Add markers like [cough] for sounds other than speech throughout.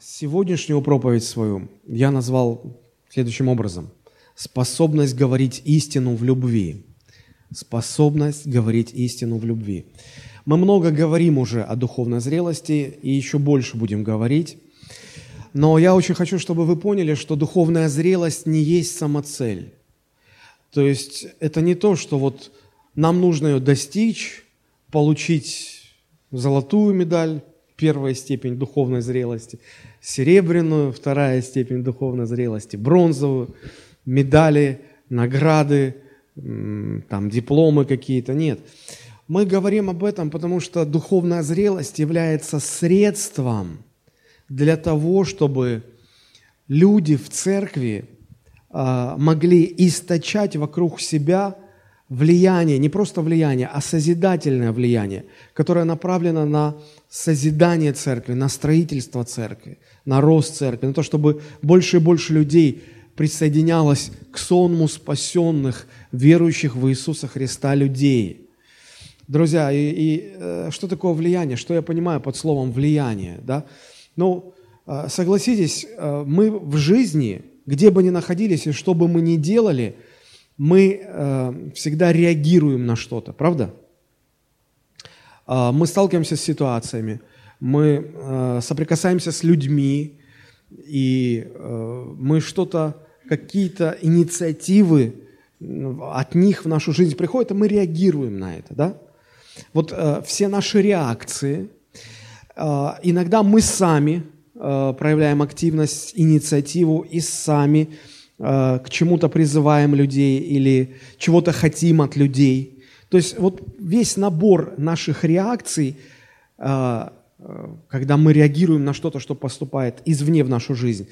Сегодняшнюю проповедь свою я назвал следующим образом. Способность говорить истину в любви. Способность говорить истину в любви. Мы много говорим уже о духовной зрелости и еще больше будем говорить. Но я очень хочу, чтобы вы поняли, что духовная зрелость не есть самоцель. То есть это не то, что вот нам нужно ее достичь, получить золотую медаль, первая степень духовной зрелости, серебряную, вторая степень духовной зрелости, бронзовую, медали, награды, там дипломы какие-то. Нет. Мы говорим об этом, потому что духовная зрелость является средством для того, чтобы люди в церкви а, могли источать вокруг себя влияние, не просто влияние, а созидательное влияние, которое направлено на созидание церкви, на строительство церкви, на рост церкви, на то, чтобы больше и больше людей присоединялось к сонму спасенных, верующих в Иисуса Христа людей. Друзья, и, и э, что такое влияние? Что я понимаю под словом влияние? Да? Ну, э, согласитесь, э, мы в жизни, где бы ни находились и что бы мы ни делали, мы э, всегда реагируем на что-то, правда? А, мы сталкиваемся с ситуациями, мы э, соприкасаемся с людьми, и э, мы что-то, какие-то инициативы от них в нашу жизнь приходят, и мы реагируем на это, да? Вот э, все наши реакции, иногда мы сами проявляем активность, инициативу и сами к чему-то призываем людей или чего-то хотим от людей – то есть вот весь набор наших реакций, а, когда мы реагируем на что-то, что поступает извне в нашу жизнь,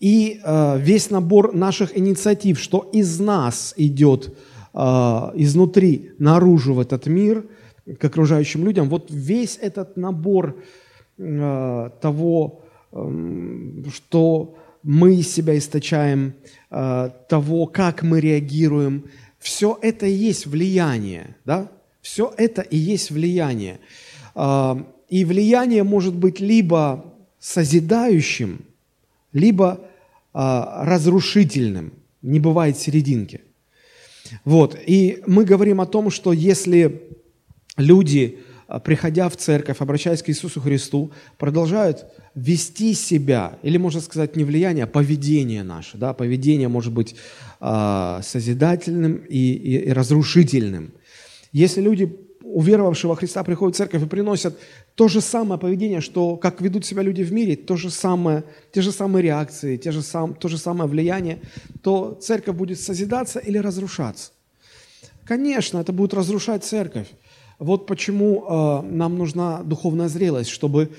и весь набор наших инициатив, что из нас идет изнутри наружу в этот мир, к окружающим людям, вот весь этот набор того, что мы из себя источаем, того, как мы реагируем, все это и есть влияние, да? Все это и есть влияние. А, и влияние может быть либо созидающим, либо а, разрушительным. Не бывает серединки. Вот. И мы говорим о том, что если люди, приходя в церковь, обращаясь к Иисусу Христу, продолжают вести себя, или можно сказать не влияние, а поведение наше. Да? Поведение может быть э, созидательным и, и, и разрушительным. Если люди, уверовавшие во Христа, приходят в церковь и приносят то же самое поведение, что как ведут себя люди в мире, то же самое, те же самые реакции, те же сам, то же самое влияние, то церковь будет созидаться или разрушаться. Конечно, это будет разрушать церковь. Вот почему э, нам нужна духовная зрелость, чтобы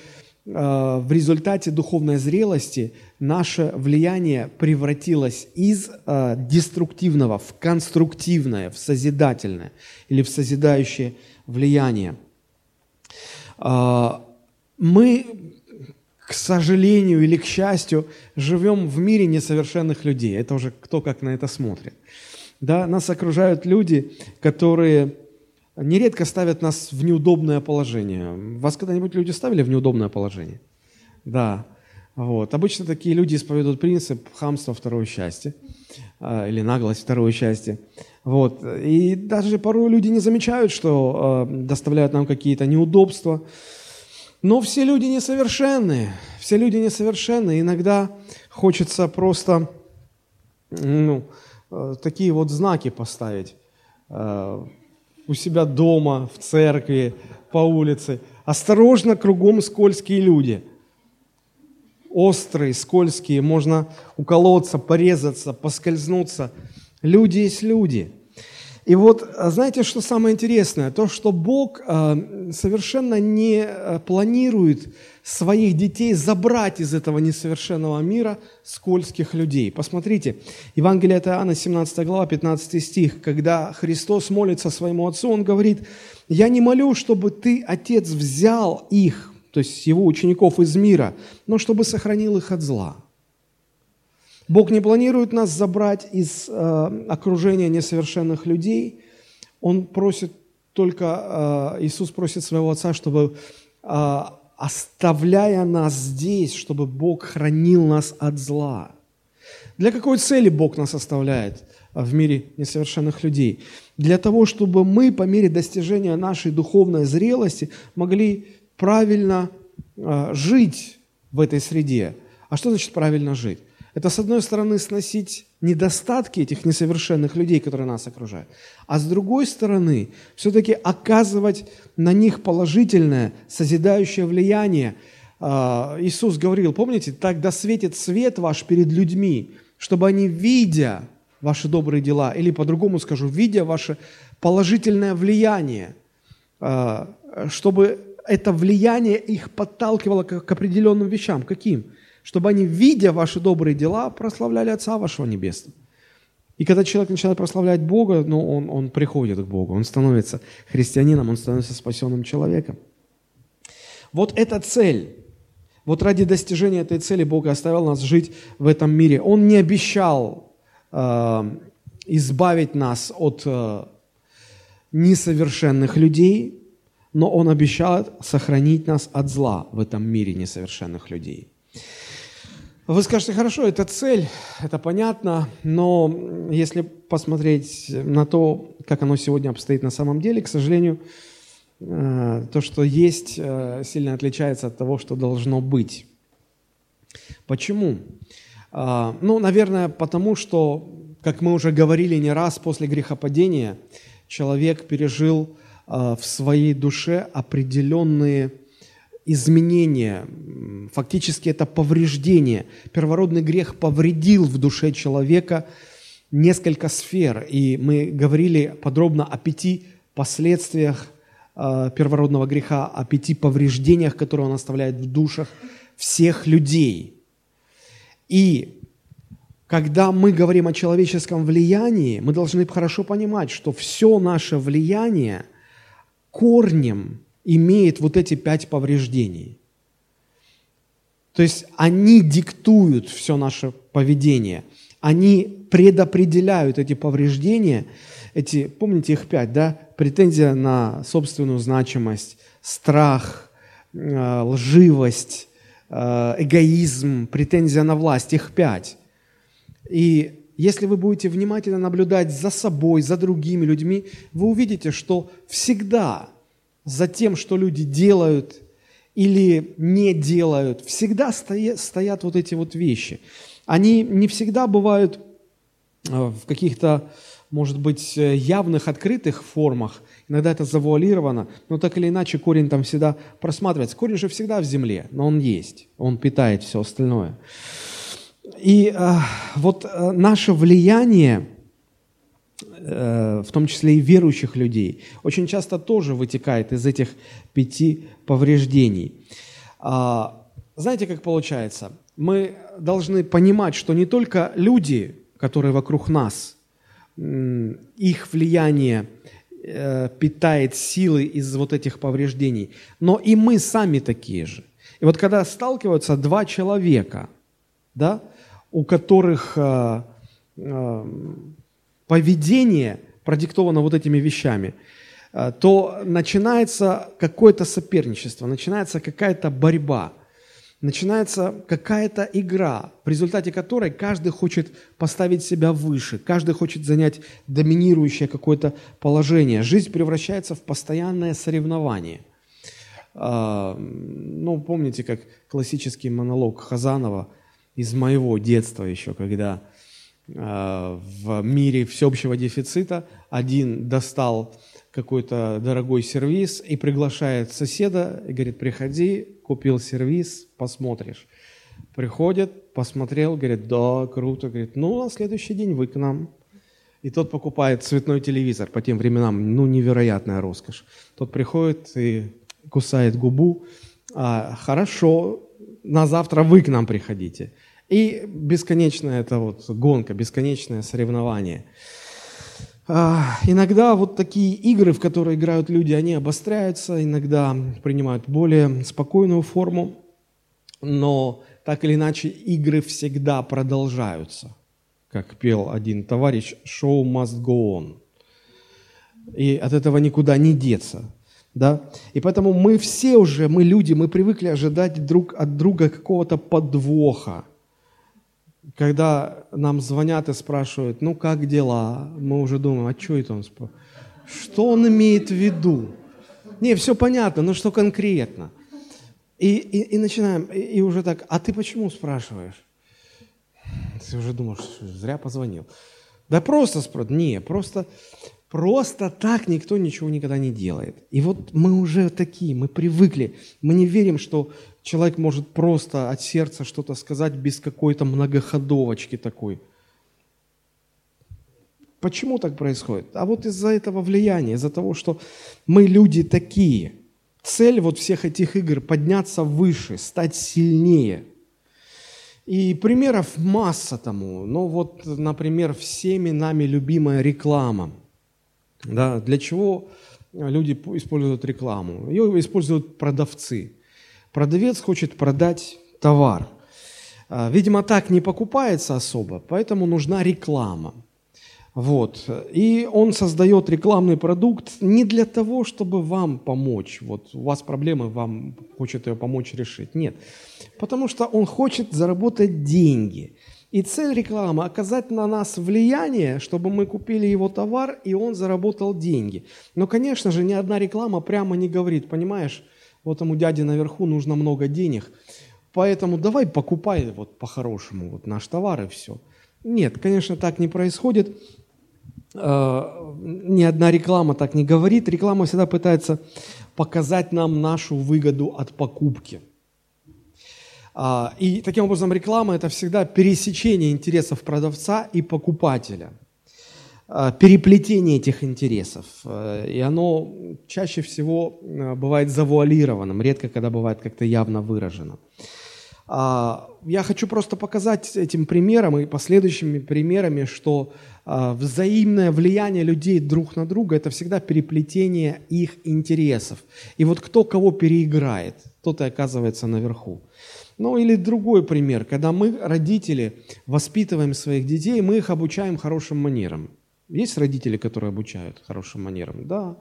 в результате духовной зрелости наше влияние превратилось из э, деструктивного в конструктивное, в созидательное или в созидающее влияние. Э, мы, к сожалению или к счастью, живем в мире несовершенных людей. Это уже кто как на это смотрит. Да, нас окружают люди, которые нередко ставят нас в неудобное положение. Вас когда-нибудь люди ставили в неудобное положение? Да. Вот. Обычно такие люди исповедуют принцип хамства второе счастье а, или наглость второе счастье. Вот. И даже порой люди не замечают, что э, доставляют нам какие-то неудобства. Но все люди несовершенные. Все люди несовершенные. Иногда хочется просто ну, э, такие вот знаки поставить. У себя дома, в церкви, по улице. Осторожно, кругом скользкие люди. Острые, скользкие, можно уколоться, порезаться, поскользнуться. Люди есть люди – и вот, а знаете, что самое интересное? То, что Бог а, совершенно не а, планирует своих детей забрать из этого несовершенного мира скользких людей. Посмотрите, Евангелие от Иоанна, 17 глава, 15 стих, когда Христос молится своему Отцу, Он говорит, «Я не молю, чтобы Ты, Отец, взял их, то есть Его учеников из мира, но чтобы сохранил их от зла». Бог не планирует нас забрать из э, окружения несовершенных людей. Он просит только, э, Иисус просит своего Отца, чтобы э, оставляя нас здесь, чтобы Бог хранил нас от зла. Для какой цели Бог нас оставляет в мире несовершенных людей? Для того, чтобы мы по мере достижения нашей духовной зрелости могли правильно э, жить в этой среде. А что значит правильно жить? Это, с одной стороны, сносить недостатки этих несовершенных людей, которые нас окружают, а с другой стороны, все-таки оказывать на них положительное, созидающее влияние. А, Иисус говорил, помните, так да светит свет ваш перед людьми, чтобы они, видя ваши добрые дела, или по-другому скажу, видя ваше положительное влияние, а, чтобы это влияние их подталкивало к определенным вещам. Каким? Чтобы они, видя ваши добрые дела, прославляли Отца вашего Небесного. И когда человек начинает прославлять Бога, ну, он, он приходит к Богу, он становится христианином, он становится спасенным человеком. Вот эта цель, вот ради достижения этой цели Бог оставил нас жить в этом мире. Он не обещал э, избавить нас от э, несовершенных людей, но Он обещал сохранить нас от зла в этом мире несовершенных людей. Вы скажете, хорошо, это цель, это понятно, но если посмотреть на то, как оно сегодня обстоит на самом деле, к сожалению, э, то, что есть, э, сильно отличается от того, что должно быть. Почему? А, ну, наверное, потому что, как мы уже говорили не раз, после грехопадения человек пережил э, в своей душе определенные изменение, фактически это повреждение. Первородный грех повредил в душе человека несколько сфер, и мы говорили подробно о пяти последствиях э, первородного греха, о пяти повреждениях, которые он оставляет в душах всех людей. И когда мы говорим о человеческом влиянии, мы должны хорошо понимать, что все наше влияние корнем имеет вот эти пять повреждений. То есть они диктуют все наше поведение, они предопределяют эти повреждения, эти, помните их пять, да? Претензия на собственную значимость, страх, э, лживость, э, эгоизм, претензия на власть, их пять. И если вы будете внимательно наблюдать за собой, за другими людьми, вы увидите, что всегда за тем, что люди делают или не делают, всегда стоят, вот эти вот вещи. Они не всегда бывают э, в каких-то, может быть, э, явных, открытых формах. Иногда это завуалировано, но так или иначе корень там всегда просматривается. Корень же всегда в земле, но он есть, он питает все остальное. И э, вот э, наше влияние – в том числе и верующих людей, очень часто тоже вытекает из этих пяти повреждений. А, знаете, как получается? Мы должны понимать, что не только люди, которые вокруг нас, их влияние э, питает силы из вот этих повреждений, но и мы сами такие же. И вот когда сталкиваются два человека, да, у которых э, поведение продиктовано вот этими вещами, э, то начинается какое-то соперничество, начинается какая-то борьба, начинается какая-то игра, в результате которой каждый хочет поставить себя выше, каждый хочет занять доминирующее какое-то положение. Жизнь превращается в постоянное соревнование. Э, ну, помните, как классический монолог Хазанова из моего детства еще, когда в мире всеобщего дефицита. Один достал какой-то дорогой сервис и приглашает соседа и говорит, приходи, купил сервис, посмотришь. Приходит, посмотрел, говорит, да, круто. Говорит, ну, на следующий день вы к нам. И тот покупает цветной телевизор по тем временам, ну, невероятная роскошь. Тот приходит и кусает губу. А, хорошо, на завтра вы к нам приходите. И бесконечная это вот гонка, бесконечное соревнование. А, иногда вот такие игры, в которые играют люди, они обостряются, иногда принимают более спокойную форму, но так или иначе игры всегда продолжаются. Как пел один товарищ, show must go on. И от этого никуда не деться. Да? И поэтому мы все уже, мы люди, мы привыкли ожидать друг от друга какого-то подвоха. Когда нам звонят и спрашивают, ну как дела, мы уже думаем, а что это он спрашивает? Что он имеет в виду? Не, все понятно, но что конкретно? И, и, и начинаем, и, и уже так, а ты почему спрашиваешь? Ты уже думаешь, зря позвонил. Да просто спрашивают. Не, просто, просто так никто ничего никогда не делает. И вот мы уже такие, мы привыкли. Мы не верим, что человек может просто от сердца что-то сказать без какой-то многоходовочки такой. Почему так происходит? А вот из-за этого влияния, из-за того, что мы люди такие. Цель вот всех этих игр – подняться выше, стать сильнее. И примеров масса тому. Ну вот, например, всеми нами любимая реклама. Да, для чего люди используют рекламу? Ее используют продавцы. Продавец хочет продать товар. А, видимо, так не покупается особо, поэтому нужна реклама. Вот. И он создает рекламный продукт не для того, чтобы вам помочь. Вот у вас проблемы, вам хочет ее помочь решить. Нет. Потому что он хочет заработать деньги. И цель рекламы – оказать на нас влияние, чтобы мы купили его товар, и он заработал деньги. Но, конечно же, ни одна реклама прямо не говорит, понимаешь, вот этому дяде наверху нужно много денег, поэтому давай покупай вот по-хорошему вот наш товар и все. Нет, конечно, так не происходит. Э, ни одна реклама так не говорит. Реклама всегда пытается показать нам нашу выгоду от покупки. А, и таким образом реклама – это всегда пересечение интересов продавца и покупателя, а, переплетение этих интересов. Э, и оно чаще всего бывает завуалированным, редко когда бывает как-то явно выражено. А, я хочу просто показать этим примером и последующими примерами, что а, взаимное влияние людей друг на друга – это всегда переплетение их интересов. И вот кто кого переиграет, тот и оказывается наверху. Ну или другой пример, когда мы, родители, воспитываем своих детей, мы их обучаем хорошим манерам. Есть родители, которые обучают хорошим манерам? Да,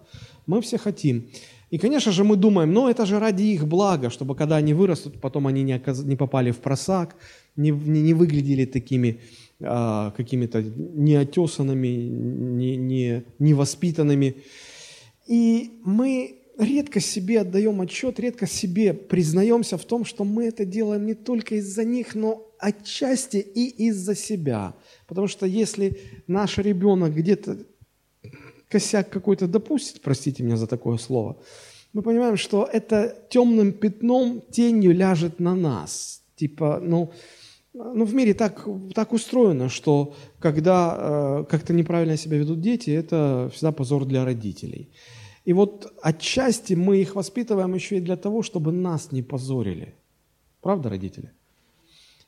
мы все хотим. И, конечно же, мы думаем, ну это же ради их блага, чтобы когда они вырастут, потом они не, оказ... не попали в просак, не, не, не выглядели такими а, какими-то неотесанными, не, не, невоспитанными. И мы редко себе отдаем отчет, редко себе признаемся в том, что мы это делаем не только из-за них, но отчасти и из-за себя. Потому что если наш ребенок где-то косяк какой-то допустит, простите меня за такое слово, мы понимаем, что это темным пятном, тенью ляжет на нас. Типа, ну, ну в мире так, так устроено, что когда э, как-то неправильно себя ведут дети, это всегда позор для родителей. И вот отчасти мы их воспитываем еще и для того, чтобы нас не позорили. Правда, родители?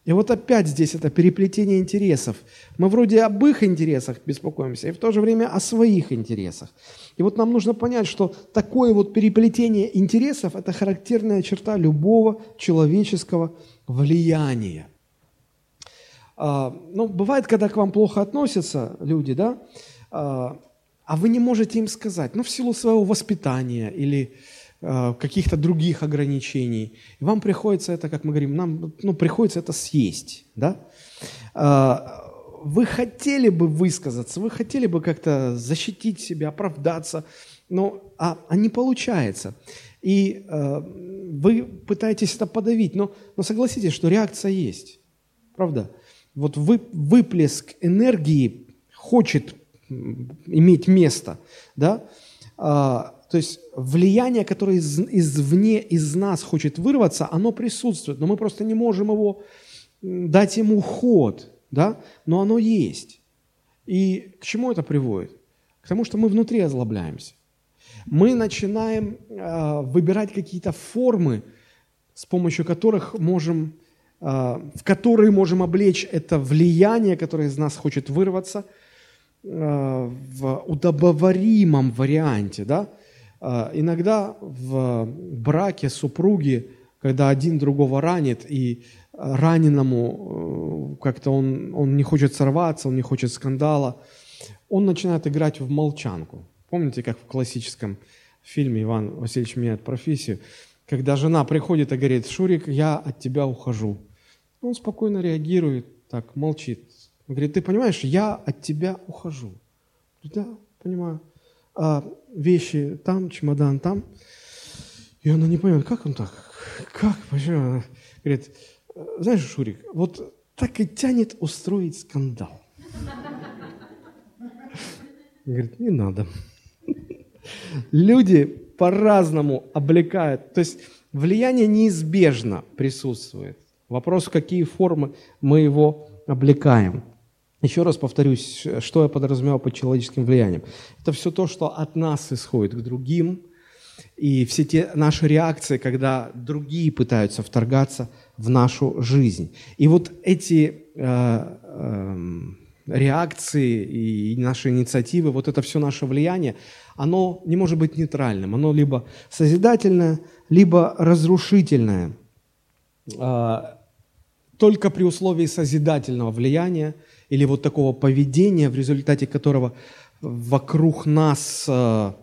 И вот опять здесь это переплетение интересов. Мы вроде об их интересах беспокоимся, и в то же время о своих интересах. И вот нам нужно понять, что такое вот переплетение интересов – это характерная черта любого человеческого влияния. А, ну, бывает, когда к вам плохо относятся люди, да, а, а вы не можете им сказать, ну, в силу своего воспитания или Э, каких-то других ограничений. И вам приходится это, как мы говорим, нам ну, приходится это съесть. Да? Э, вы хотели бы высказаться, вы хотели бы как-то защитить себя, оправдаться, но а, а не получается. И э, вы пытаетесь это подавить, но, но согласитесь, что реакция есть. Правда? Вот вы, выплеск энергии хочет иметь место. Да? А, то есть влияние, которое из, извне, из нас хочет вырваться, оно присутствует, но мы просто не можем его дать ему ход, да? но оно есть. И к чему это приводит? К тому, что мы внутри озлобляемся. Мы начинаем э, выбирать какие-то формы, с помощью которых можем, э, в которые можем облечь это влияние, которое из нас хочет вырваться, в удобоваримом варианте, да? А, иногда в браке супруги, когда один другого ранит, и раненому э, как-то он, он не хочет сорваться, он не хочет скандала, он начинает играть в молчанку. Помните, как в классическом фильме «Иван Васильевич меняет профессию», когда жена приходит и говорит, «Шурик, я от тебя ухожу». Он спокойно реагирует, так, молчит. Он говорит, ты понимаешь, я от тебя ухожу. да, понимаю. А вещи там, чемодан там. И она не понимает, как он так? Как? Почему? Она говорит, знаешь, Шурик, вот так и тянет устроить скандал. Говорит, не надо. Люди по-разному облекают. То есть влияние неизбежно присутствует. Вопрос, в какие формы мы его облекаем. Еще раз повторюсь, что я подразумеваю под человеческим влиянием. Это все то, что от нас исходит к другим, и все те наши реакции, когда другие пытаются вторгаться в нашу жизнь. И вот эти э, э, реакции и наши инициативы, вот это все наше влияние, оно не может быть нейтральным. Оно либо созидательное, либо разрушительное. А, только при условии созидательного влияния или вот такого поведения, в результате которого вокруг нас а,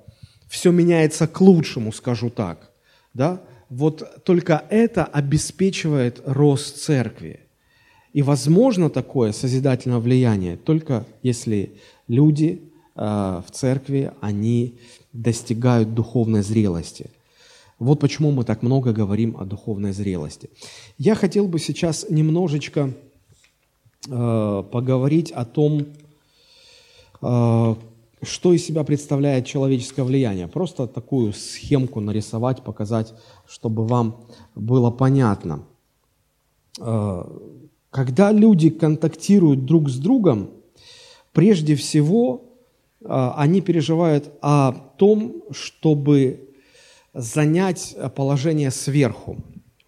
все меняется к лучшему, скажу так, да, вот только это обеспечивает рост церкви. И возможно такое созидательное влияние только если люди э, в церкви, они достигают духовной зрелости. Вот почему мы так много говорим о духовной зрелости. Я хотел бы сейчас немножечко э, поговорить о том, э, что из себя представляет человеческое влияние. Просто такую схемку нарисовать, показать, чтобы вам было понятно. Э, когда люди контактируют друг с другом, прежде всего а, они переживают о том, чтобы занять положение сверху.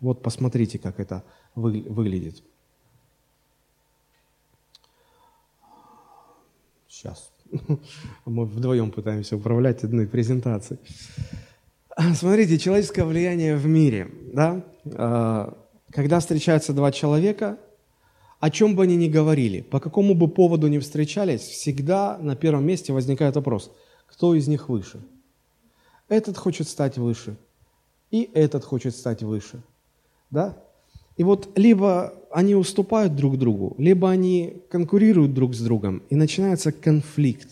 Вот посмотрите, как это выглядит. Сейчас. [laughs] Мы вдвоем пытаемся управлять одной презентацией. [clears throat] Смотрите, человеческое влияние в мире. Да? А, когда встречаются два человека – о чем бы они ни говорили, по какому бы поводу ни встречались, всегда на первом месте возникает вопрос, кто из них выше? Этот хочет стать выше, и этот хочет стать выше. Да? И вот либо они уступают друг другу, либо они конкурируют друг с другом, и начинается конфликт.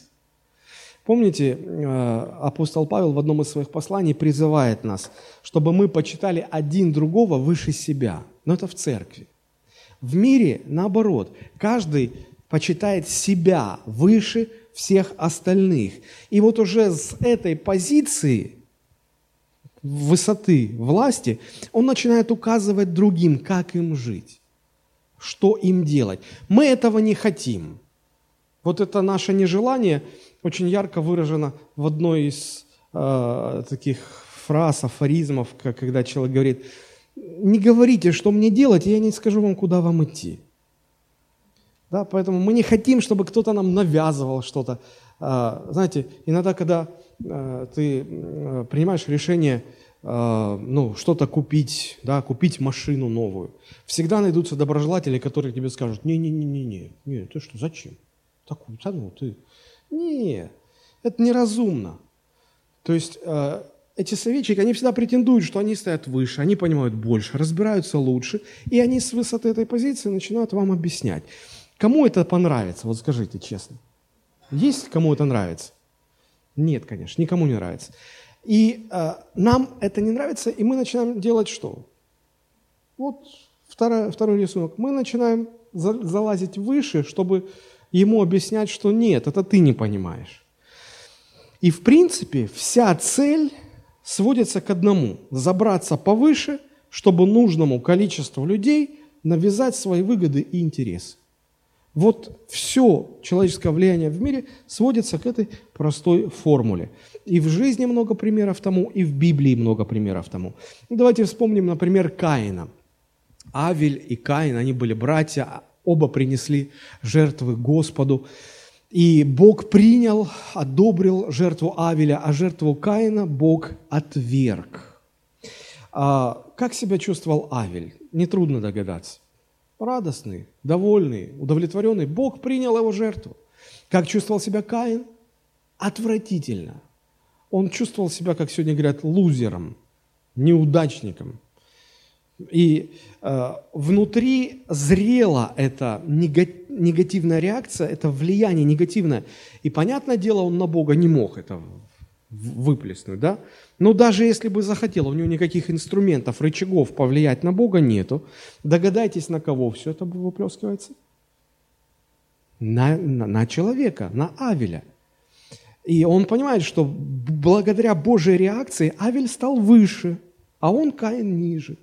Помните, э, апостол Павел в одном из своих посланий призывает нас, чтобы мы почитали один другого выше себя. Но это в церкви. В мире наоборот. Каждый почитает себя выше всех остальных. И вот уже с этой позиции высоты власти он начинает указывать другим, как им жить, что им делать. Мы этого не хотим. Вот это наше нежелание очень ярко выражено в одной из э, таких фраз, афоризмов, когда человек говорит – не говорите, что мне делать, и я не скажу вам, куда вам идти. Да, поэтому мы не хотим, чтобы кто-то нам навязывал что-то. А, знаете, иногда, когда а, ты принимаешь решение а, ну, что-то купить, да, купить машину новую, всегда найдутся доброжелатели, которые тебе скажут, не-не-не-не, не, ты что, зачем? Такую, да ну ты, не, это неразумно. То есть эти советчики, они всегда претендуют, что они стоят выше, они понимают больше, разбираются лучше, и они с высоты этой позиции начинают вам объяснять. Кому это понравится? Вот скажите честно. Есть кому это нравится? Нет, конечно, никому не нравится. И э, нам это не нравится, и мы начинаем делать что? Вот второй, второй рисунок. Мы начинаем за, залазить выше, чтобы ему объяснять, что нет, это ты не понимаешь. И в принципе вся цель сводится к одному – забраться повыше, чтобы нужному количеству людей навязать свои выгоды и интересы. Вот все человеческое влияние в мире сводится к этой простой формуле. И в жизни много примеров тому, и в Библии много примеров тому. Ну, давайте вспомним, например, Каина. Авель и Каин, они были братья, оба принесли жертвы Господу. И Бог принял, одобрил жертву Авеля, а жертву Каина Бог отверг. А как себя чувствовал Авель? Нетрудно догадаться. Радостный, довольный, удовлетворенный. Бог принял его жертву. Как чувствовал себя Каин? Отвратительно. он чувствовал себя, как сегодня говорят, лузером, неудачником. И э, внутри зрела эта негативная реакция, это влияние негативное. И, понятное дело, он на Бога не мог это выплеснуть, да? Но даже если бы захотел, у него никаких инструментов, рычагов повлиять на Бога нету. Догадайтесь, на кого все это выплескивается? На, на, на человека, на Авеля. И он понимает, что благодаря Божьей реакции Авель стал выше, а он Каин ниже.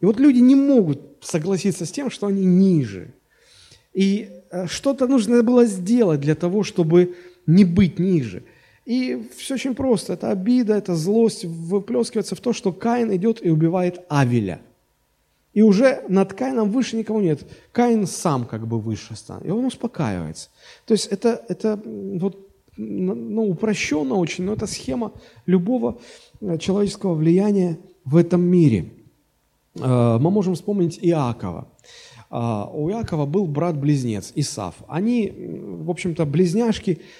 И вот люди не могут согласиться с тем, что они ниже. И э, что-то нужно было сделать для того, чтобы не быть ниже – и все очень просто. Это обида, это злость выплескивается в то, что Каин идет и убивает Авеля. И уже над Каином выше никого нет. Каин сам как бы выше станет. И он успокаивается. То есть это, это вот, ну, упрощенно очень, но это схема любого э, человеческого влияния в этом мире. Э, мы можем вспомнить Иакова. Э, у Иакова был брат-близнец Исав. Они, в общем-то, близняшки –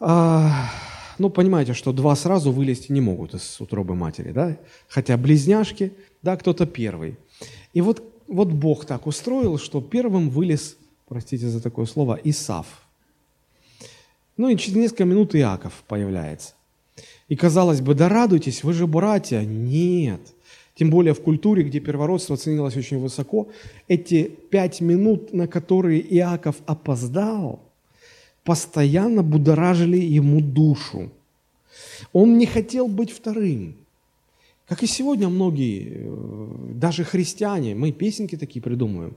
а, ну, понимаете, что два сразу вылезти не могут из утробы матери, да? Хотя близняшки, да, кто-то первый. И вот, вот Бог так устроил, что первым вылез, простите за такое слово, Исав. Ну и через несколько минут Иаков появляется. И казалось бы, да радуйтесь, вы же братья. Нет. Тем более в культуре, где первородство ценилось очень высоко, эти пять минут, на которые Иаков опоздал – постоянно будоражили ему душу. Он не хотел быть вторым. Как и сегодня многие, э, даже христиане, мы песенки такие придумываем.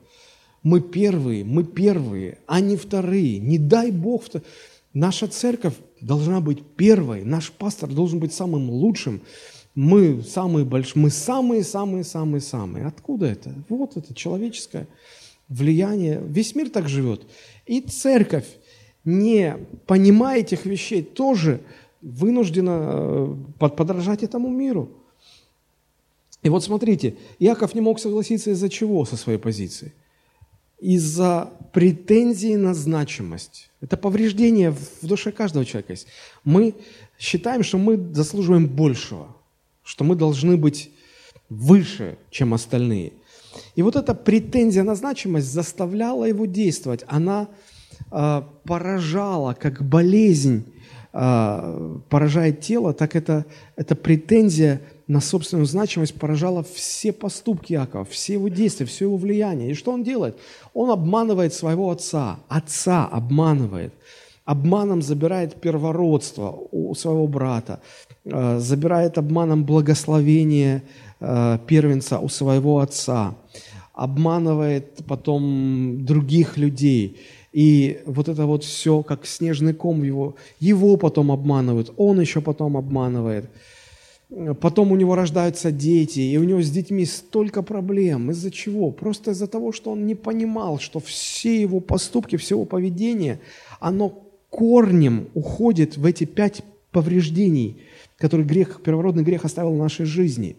Мы первые, мы первые, а не вторые. Не дай Бог. Наша церковь должна быть первой, наш пастор должен быть самым лучшим. Мы самые большие, мы самые-самые-самые-самые. Откуда это? Вот это человеческое влияние. Весь мир так живет. И церковь не понимая этих вещей, тоже вынуждена э, подражать этому миру. И вот смотрите, Иаков не мог согласиться из-за чего со своей позиции? Из-за претензии на значимость. Это повреждение в душе каждого человека есть. Мы считаем, что мы заслуживаем большего, что мы должны быть выше, чем остальные. И вот эта претензия на значимость заставляла его действовать. Она э, поражала, как болезнь э, поражает тело, так это, это претензия на собственную значимость поражала все поступки Якова, все его действия, все его влияние. И что он делает? Он обманывает своего отца. Отца обманывает. Обманом забирает первородство у своего брата, э, забирает обманом благословение первенца у своего отца, обманывает потом других людей – и вот это вот все, как снежный ком его, его потом обманывают, он еще потом обманывает. Потом у него рождаются дети, и у него с детьми столько проблем. Из-за чего? Просто из-за того, что он не понимал, что все его поступки, все его поведение, оно корнем уходит в эти пять повреждений, которые грех, первородный грех оставил в нашей жизни.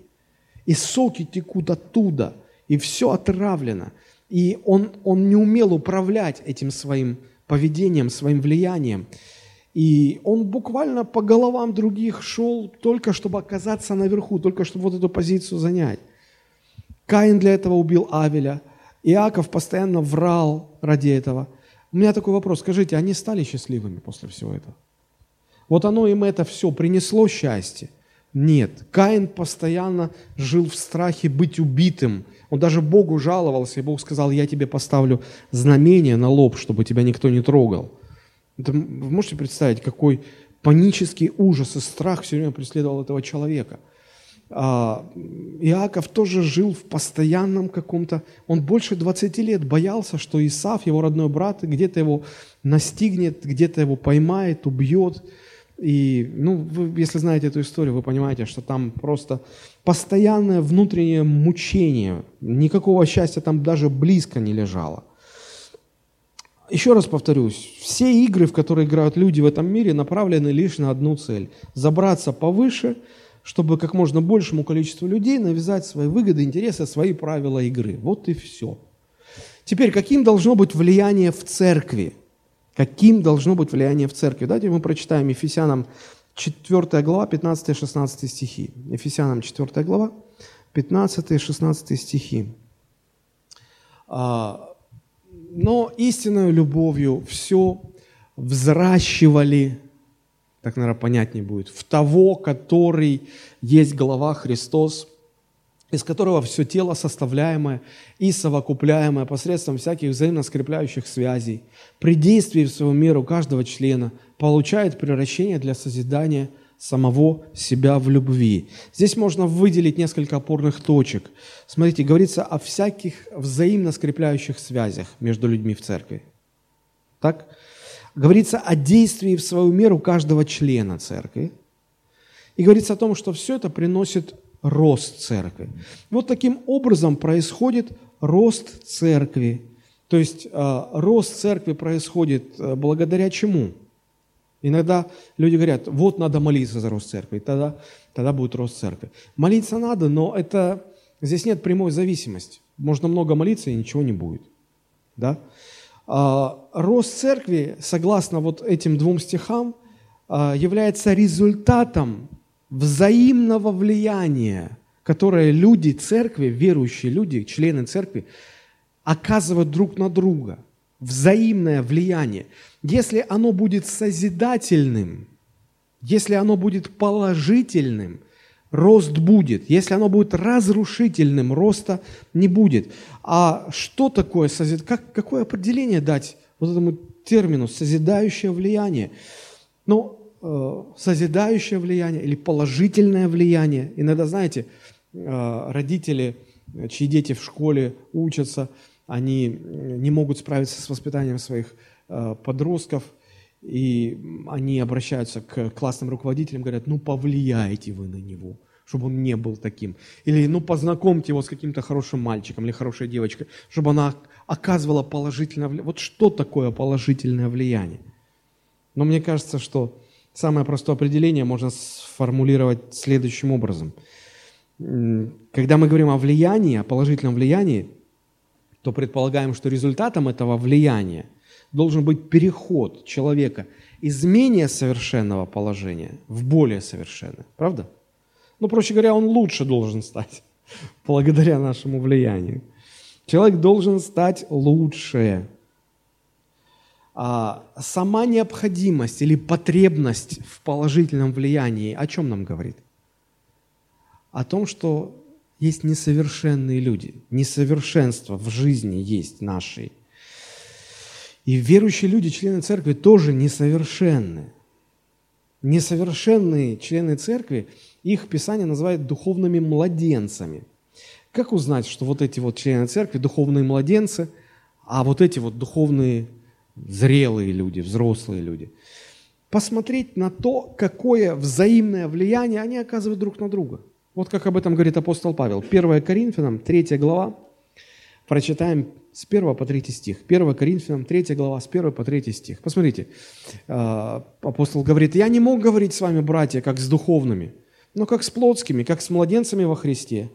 И соки текут оттуда, и все отравлено – и он, он не умел управлять этим своим поведением, своим влиянием. И он буквально по головам других шел только чтобы оказаться наверху, только чтобы вот эту позицию занять. Каин для этого убил Авеля. Иаков постоянно врал ради этого. У меня такой вопрос. Скажите, они стали счастливыми после всего этого? Вот оно им это все принесло счастье? Нет. Каин постоянно жил в страхе быть убитым – он даже Богу жаловался, и Бог сказал, я тебе поставлю знамение на лоб, чтобы тебя никто не трогал. Это, вы можете представить, какой панический ужас и страх все время преследовал этого человека. А, Иаков тоже жил в постоянном каком-то... Он больше 20 лет боялся, что Исаф, его родной брат, где-то его настигнет, где-то его поймает, убьет. И, ну, вы, если знаете эту историю, вы понимаете, что там просто постоянное внутреннее мучение. Никакого счастья там даже близко не лежало. Еще раз повторюсь, все игры, в которые играют люди в этом мире, направлены лишь на одну цель – забраться повыше, чтобы как можно большему количеству людей навязать свои выгоды, интересы, свои правила игры. Вот и все. Теперь, каким должно быть влияние в церкви? Каким должно быть влияние в церкви? Давайте мы прочитаем Ефесянам 4 глава, 15-16 стихи. Ефесянам 4 глава, 15-16 стихи. А, «Но истинную любовью все взращивали так, наверное, понятнее будет, в того, который есть глава Христос, из которого все тело составляемое и совокупляемое посредством всяких взаимно скрепляющих связей, при действии в свою меру каждого члена получает превращение для созидания самого себя в любви. Здесь можно выделить несколько опорных точек. Смотрите, говорится о всяких взаимно скрепляющих связях между людьми в церкви. Так? говорится о действии в свою меру каждого члена церкви. И говорится о том, что все это приносит рост церкви. Вот таким образом происходит рост церкви. То есть э, рост церкви происходит э, благодаря чему? Иногда люди говорят, вот надо молиться за рост церкви, тогда, тогда будет рост церкви. Молиться надо, но это, здесь нет прямой зависимости. Можно много молиться, и ничего не будет. Да? А, рост церкви, согласно вот этим двум стихам, а, является результатом взаимного влияния, которое люди церкви, верующие люди, члены церкви, оказывают друг на друга. Взаимное влияние. Если оно будет созидательным, если оно будет положительным, рост будет. Если оно будет разрушительным, роста не будет. А что такое созид... как, какое определение дать вот этому термину созидающее влияние? Ну, созидающее влияние или положительное влияние. Иногда, знаете, э, родители, чьи дети в школе учатся, они не могут справиться с воспитанием своих э, подростков – и они обращаются к классным руководителям, говорят, ну повлияйте вы на него, чтобы он не был таким. Или ну познакомьте его с каким-то хорошим мальчиком или хорошей девочкой, чтобы она оказывала положительное влияние. Вот что такое положительное влияние? Но мне кажется, что самое простое определение можно сформулировать следующим образом. Когда мы говорим о влиянии, о положительном влиянии, то предполагаем, что результатом этого влияния – должен быть переход человека из менее совершенного положения в более совершенное. Правда? Ну, проще говоря, он лучше должен стать [laughs] благодаря нашему влиянию. Человек должен стать лучше. А сама необходимость или потребность в положительном влиянии о чем нам говорит? О том, что есть несовершенные люди, несовершенство в жизни есть нашей. И верующие люди, члены церкви, тоже несовершенны. Несовершенные члены церкви, их Писание называет духовными младенцами. Как узнать, что вот эти вот члены церкви духовные младенцы, а вот эти вот духовные зрелые люди, взрослые люди? Посмотреть на то, какое взаимное влияние они оказывают друг на друга. Вот как об этом говорит апостол Павел. 1 Коринфянам, 3 глава, прочитаем с 1 по 3 стих. 1 Коринфянам, 3 глава, с 1 по 3 стих. Посмотрите, а, апостол говорит, «Я не мог говорить с вами, братья, как с духовными, но как с плотскими, как с младенцами во Христе».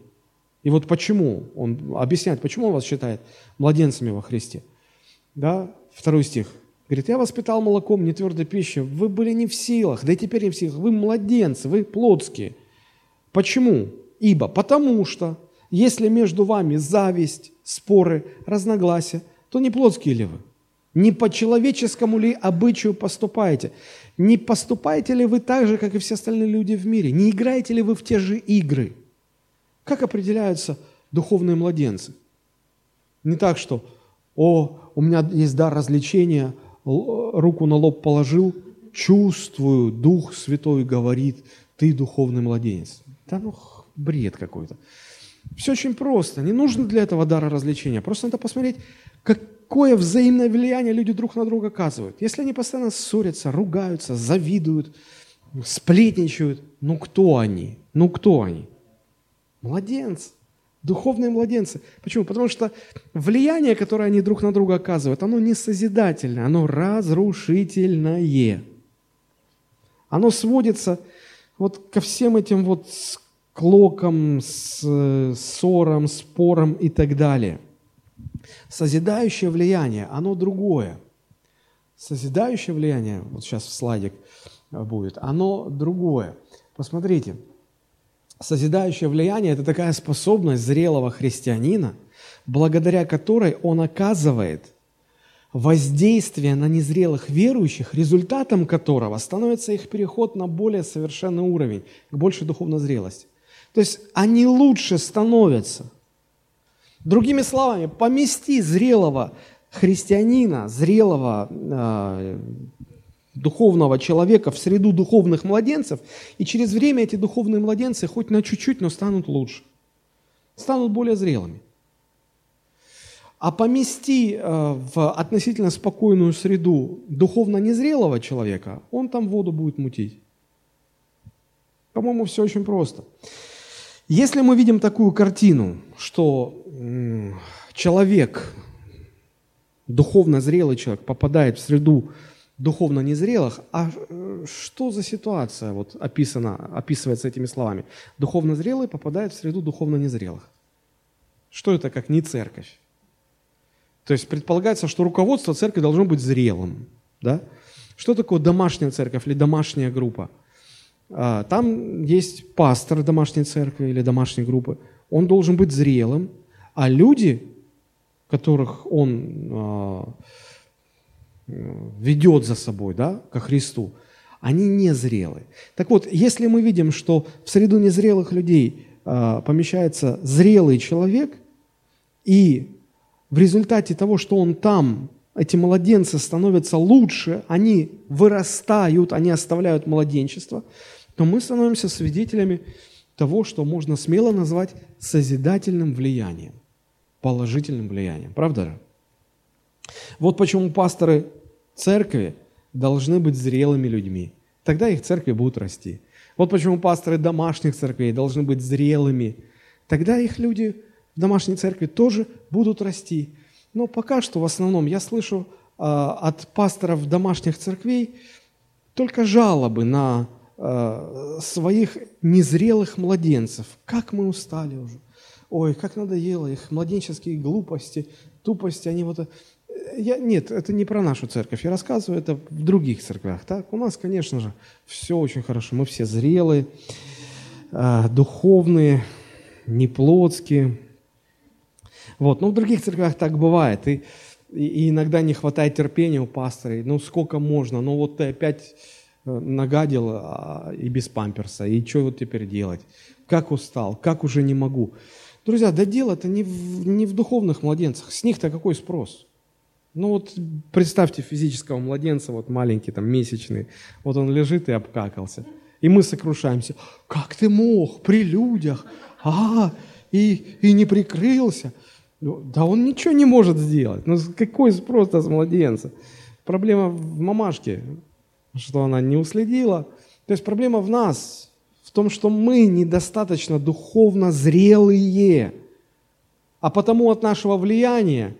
И вот почему, он объясняет, почему он вас считает младенцами во Христе. Да, второй стих. Говорит, я воспитал молоком, не твердой пищей, вы были не в силах, да и теперь не в силах, вы младенцы, вы плотские. Почему? Ибо, потому что, если между вами зависть, споры, разногласия, то не плотские ли вы? Не по человеческому ли обычаю поступаете? Не поступаете ли вы так же, как и все остальные люди в мире? Не играете ли вы в те же игры? Как определяются духовные младенцы? Не так, что «О, у меня есть дар развлечения, руку на лоб положил, чувствую, Дух Святой говорит, ты духовный младенец». Да ну, бред какой-то. Все очень просто. Не нужно для этого дара развлечения. Просто надо посмотреть, какое взаимное влияние люди друг на друга оказывают. Если они постоянно ссорятся, ругаются, завидуют, сплетничают, ну кто они? Ну кто они? Младенцы. Духовные младенцы. Почему? Потому что влияние, которое они друг на друга оказывают, оно не созидательное, оно разрушительное. Оно сводится вот ко всем этим вот клокам, с ссорам, спорам и так далее. Созидающее влияние, оно другое. Созидающее влияние, вот сейчас в слайдик будет. Оно другое. Посмотрите, созидающее влияние – это такая способность зрелого христианина, благодаря которой он оказывает воздействие на незрелых верующих, результатом которого становится их переход на более совершенный уровень, к большей духовной зрелости. То есть они лучше становятся. Другими словами, помести зрелого христианина, зрелого э, духовного человека в среду духовных младенцев, и через время эти духовные младенцы хоть на чуть-чуть, но станут лучше, станут более зрелыми. А помести э, в относительно спокойную среду духовно незрелого человека, он там воду будет мутить. По-моему, все очень просто. Если мы видим такую картину, что человек, духовно зрелый человек, попадает в среду духовно незрелых, а э, что за ситуация вот описана, описывается этими словами? Духовно зрелый попадает в среду духовно незрелых. Что это как не церковь? То есть предполагается, что руководство церкви должно быть зрелым. Да? Что такое домашняя церковь или домашняя группа? А, там есть пастор домашней церкви или домашней группы. Он должен быть зрелым, а люди, которых он а, ведет за собой, да, ко Христу, они незрелые. Так вот, если мы видим, что в среду незрелых людей э, помещается зрелый человек, и в результате того, что он там, эти младенцы становятся лучше, они вырастают, они оставляют младенчество, то мы становимся свидетелями того, что можно смело назвать созидательным влиянием, положительным влиянием. Правда же? Вот почему пасторы церкви должны быть зрелыми людьми. Тогда их церкви будут расти. Вот почему пасторы домашних церквей должны быть зрелыми. Тогда их люди в домашней церкви тоже будут расти. Но пока что в основном я слышу э, от пасторов домашних церквей только жалобы на э, своих незрелых младенцев. Как мы устали уже. Ой, как надоело их младенческие глупости, тупости. Они вот я, нет, это не про нашу церковь. Я рассказываю это в других церквях. Так? У нас, конечно же, все очень хорошо. Мы все зрелые, э, духовные, не плотские. Вот. Но в других церквях так бывает. И, и иногда не хватает терпения у пасторей. Ну, сколько можно? Ну, вот ты опять э, нагадил а, и без памперса. И что вот теперь делать? Как устал? Как уже не могу? Друзья, да дело-то не в, не в духовных младенцах. С них-то какой спрос? Ну вот представьте физического младенца, вот маленький, там, месячный, вот он лежит и обкакался. И мы сокрушаемся, как ты мог при людях, а, и, и не прикрылся. Ну, да он ничего не может сделать. Ну какой спрос с младенца? Проблема в мамашке, что она не уследила. То есть проблема в нас, в том, что мы недостаточно духовно зрелые. А потому от нашего влияния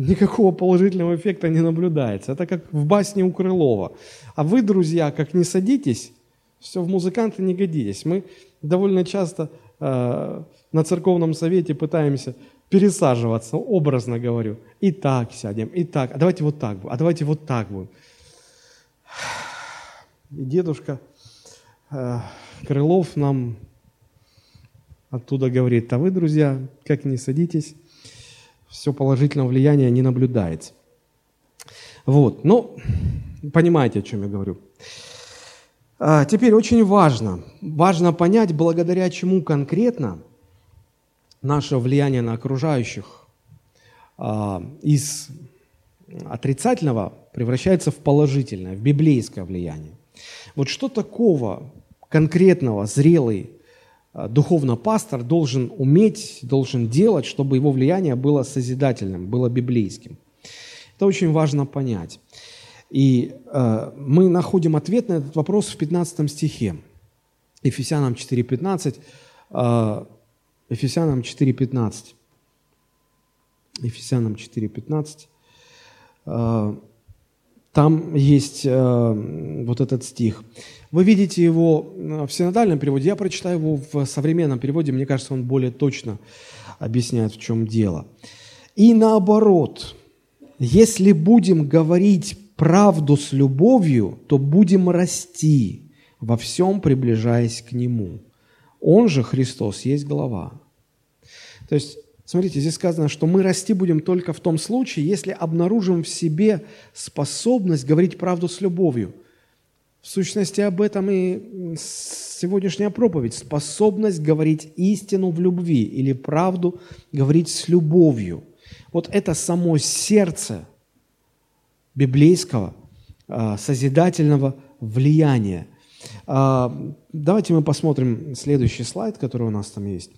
никакого положительного эффекта не наблюдается. Это как в басне у Крылова. А вы, друзья, как не садитесь, все, в музыканты не годитесь. Мы довольно часто э, на церковном совете пытаемся пересаживаться, образно говорю. И так сядем, и так. А давайте вот так, а давайте вот так будем. И дедушка э, Крылов нам оттуда говорит, а вы, друзья, как не садитесь, все положительного влияния не наблюдается. Вот, ну, понимаете, о чем я говорю. А, теперь очень важно, важно понять, благодаря чему конкретно наше влияние на окружающих а, из отрицательного превращается в положительное, в библейское влияние. Вот что такого конкретного зрелый духовно пастор должен уметь, должен делать, чтобы его влияние было созидательным, было библейским. Это очень важно понять. И э, мы находим ответ на этот вопрос в 15 стихе. Ефесянам 4.15. Э, Ефесянам 4.15. Ефесянам 4.15. Э, там есть э, вот этот стих. Вы видите его э, в синодальном переводе, я прочитаю его в современном переводе, мне кажется, он более точно объясняет, в чем дело. И наоборот, если будем говорить правду с любовью, то будем расти во всем, приближаясь к Нему. Он же, Христос, есть голова. То есть, смотрите, здесь сказано, что мы расти будем только в том случае, если обнаружим в себе способность говорить правду с любовью. В сущности, об этом и сегодняшняя проповедь. Способность говорить истину в любви или правду говорить с любовью. Вот это само сердце библейского а, созидательного влияния. А, давайте мы посмотрим следующий слайд, который у нас там есть.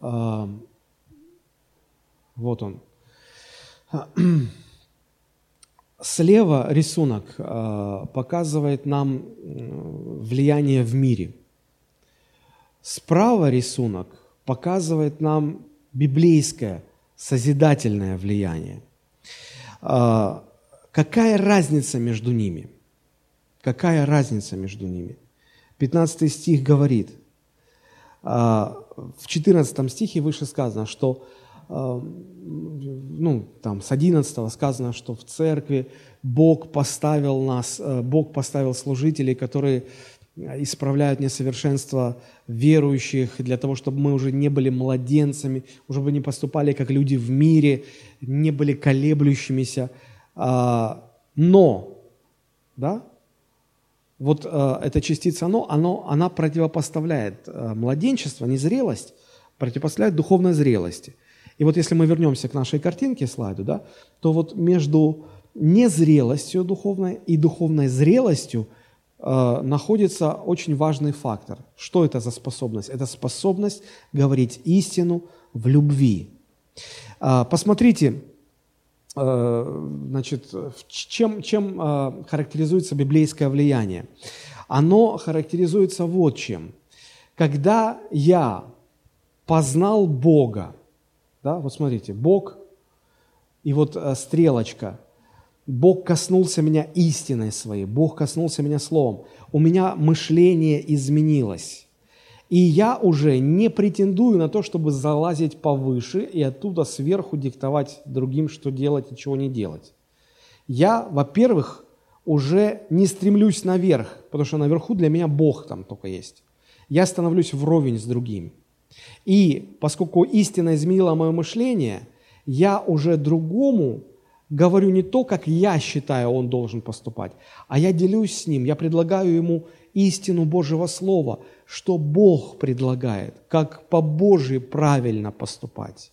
А, вот он. [clears throat] Слева рисунок показывает нам влияние в мире. Справа рисунок показывает нам библейское созидательное влияние. Какая разница между ними? Какая разница между ними? 15 стих говорит, а, в 14 стихе выше сказано, что а, ну, там, с 11 сказано, что в церкви Бог поставил нас, э, Бог поставил служителей, которые исправляют несовершенство верующих, для того, чтобы мы уже не были младенцами, уже бы не поступали как люди в мире, не были колеблющимися, а, но, да, вот э, эта частица «но», оно, она противопоставляет э, младенчество, незрелость, противопоставляет духовной зрелости. И вот если мы вернемся к нашей картинке, слайду, да, то вот между незрелостью духовной и духовной зрелостью э, находится очень важный фактор. Что это за способность? Это способность говорить истину в любви. Э, посмотрите, значит, чем, чем э, характеризуется библейское влияние? Оно характеризуется вот чем. Когда я познал Бога, да, вот смотрите, Бог, и вот э, стрелочка, Бог коснулся меня истиной своей, Бог коснулся меня словом, у меня мышление изменилось. И я уже не претендую на то, чтобы залазить повыше и оттуда сверху диктовать другим, что делать и чего не делать. Я, во-первых, уже не стремлюсь наверх, потому что наверху для меня Бог там только есть. Я становлюсь вровень с другими. И поскольку истина изменила мое мышление, я уже другому говорю не то, как я считаю, он должен поступать, а я делюсь с ним, я предлагаю ему истину Божьего Слова, что Бог предлагает, как по Божьей правильно поступать.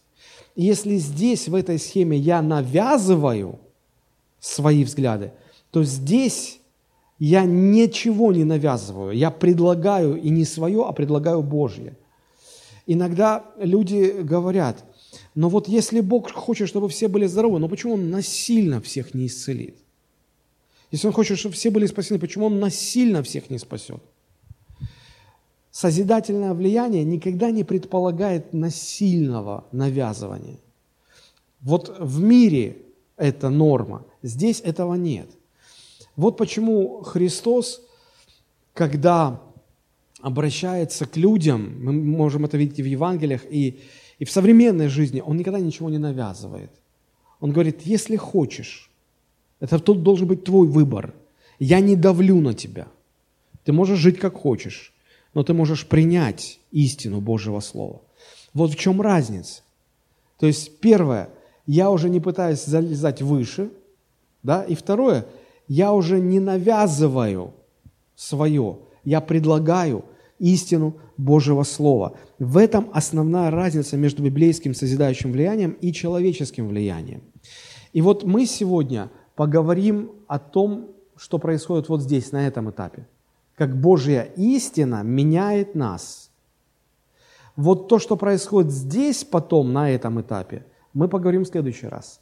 Если здесь, в этой схеме, я навязываю свои взгляды, то здесь я ничего не навязываю, я предлагаю и не свое, а предлагаю Божье. Иногда люди говорят, но вот если Бог хочет, чтобы все были здоровы, но почему Он насильно всех не исцелит? Если Он хочет, чтобы все были спасены, почему Он насильно всех не спасет? Созидательное влияние никогда не предполагает насильного навязывания. Вот в мире это норма, здесь этого нет. Вот почему Христос, когда обращается к людям, мы можем это видеть и в Евангелиях, и, и в современной жизни, Он никогда ничего не навязывает. Он говорит, если хочешь, это тут должен быть твой выбор. Я не давлю на тебя. Ты можешь жить как хочешь, но ты можешь принять истину Божьего Слова. Вот в чем разница. То есть, первое, я уже не пытаюсь залезать выше, да, и второе, я уже не навязываю свое, я предлагаю истину Божьего Слова. В этом основная разница между библейским созидающим влиянием и человеческим влиянием. И вот мы сегодня – поговорим о том, что происходит вот здесь, на этом этапе. Как Божья истина меняет нас. Вот то, что происходит здесь потом, на этом этапе, мы поговорим в следующий раз.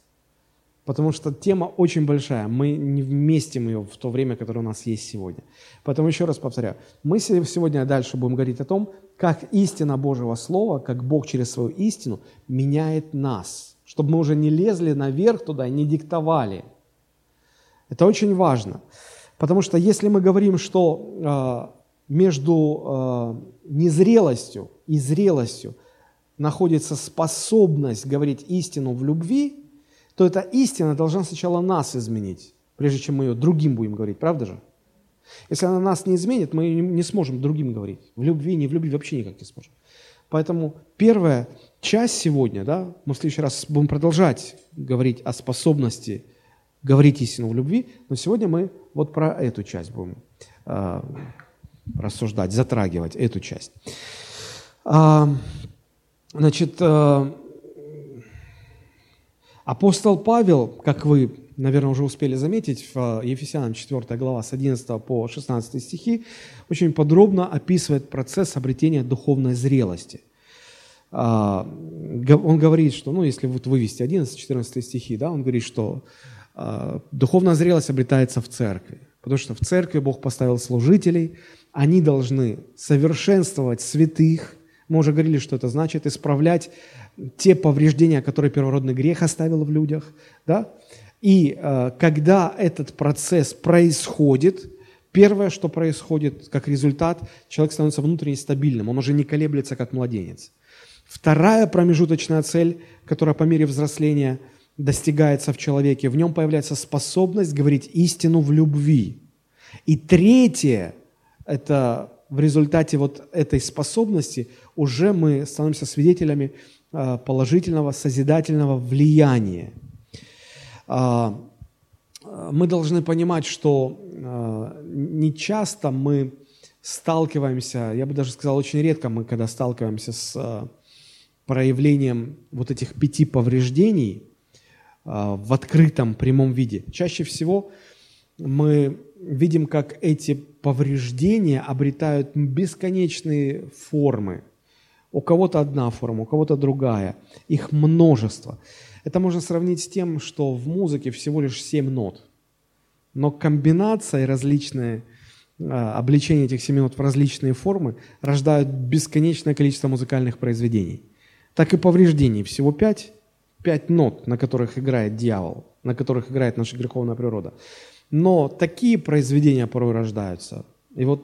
Потому что тема очень большая. Мы не вместим ее в то время, которое у нас есть сегодня. Поэтому еще раз повторяю. Мы сегодня дальше будем говорить о том, как истина Божьего Слова, как Бог через свою истину меняет нас. Чтобы мы уже не лезли наверх туда и не диктовали – это очень важно, потому что если мы говорим, что э, между э, незрелостью и зрелостью находится способность говорить истину в любви, то эта истина должна сначала нас изменить, прежде чем мы ее другим будем говорить, правда же? Если она нас не изменит, мы не сможем другим говорить. В любви, не в любви вообще никак не сможем. Поэтому первая часть сегодня, да, мы в следующий раз будем продолжать говорить о способности говорить истину в любви, но сегодня мы вот про эту часть будем э, рассуждать, затрагивать эту часть. А, значит, э, апостол Павел, как вы наверное, уже успели заметить, в Ефесянам 4 глава с 11 по 16 стихи очень подробно описывает процесс обретения духовной зрелости. А, он говорит, что, ну, если вот вывести 11-14 стихи, да, он говорит, что духовная зрелость обретается в церкви, потому что в церкви Бог поставил служителей, они должны совершенствовать святых, мы уже говорили, что это значит, исправлять те повреждения, которые первородный грех оставил в людях, да, и э, когда этот процесс происходит, первое, что происходит как результат, человек становится внутренне стабильным, он уже не колеблется, как младенец. Вторая промежуточная цель, которая по мере взросления достигается в человеке, в нем появляется способность говорить истину в любви. И третье, это в результате вот этой способности уже мы становимся свидетелями э, положительного, созидательного влияния. А, мы должны понимать, что а, не часто мы сталкиваемся, я бы даже сказал, очень редко мы, когда сталкиваемся с а, проявлением вот этих пяти повреждений в открытом прямом виде. Чаще всего мы видим, как эти повреждения обретают бесконечные формы. У кого-то одна форма, у кого-то другая. Их множество. Это можно сравнить с тем, что в музыке всего лишь семь нот. Но комбинация и различные а, обличения этих семи нот в различные формы рождают бесконечное количество музыкальных произведений. Так и повреждений всего пять, пять нот, на которых играет дьявол, на которых играет наша греховная природа. Но такие произведения порой рождаются. И вот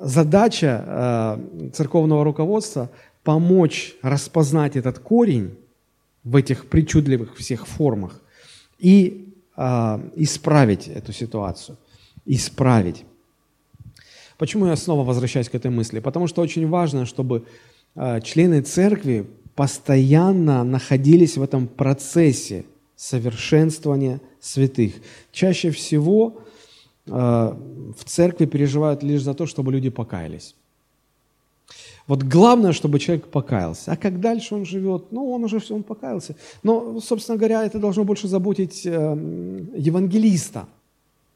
задача э, церковного руководства помочь распознать этот корень в этих причудливых всех формах и э, исправить эту ситуацию. Исправить. Почему я снова возвращаюсь к этой мысли? Потому что очень важно, чтобы э, члены церкви постоянно находились в этом процессе совершенствования святых. Чаще всего э, в церкви переживают лишь за то, чтобы люди покаялись. Вот главное, чтобы человек покаялся. А как дальше он живет? Ну, он уже все, он покаялся. Но, собственно говоря, это должно больше заботить э, евангелиста.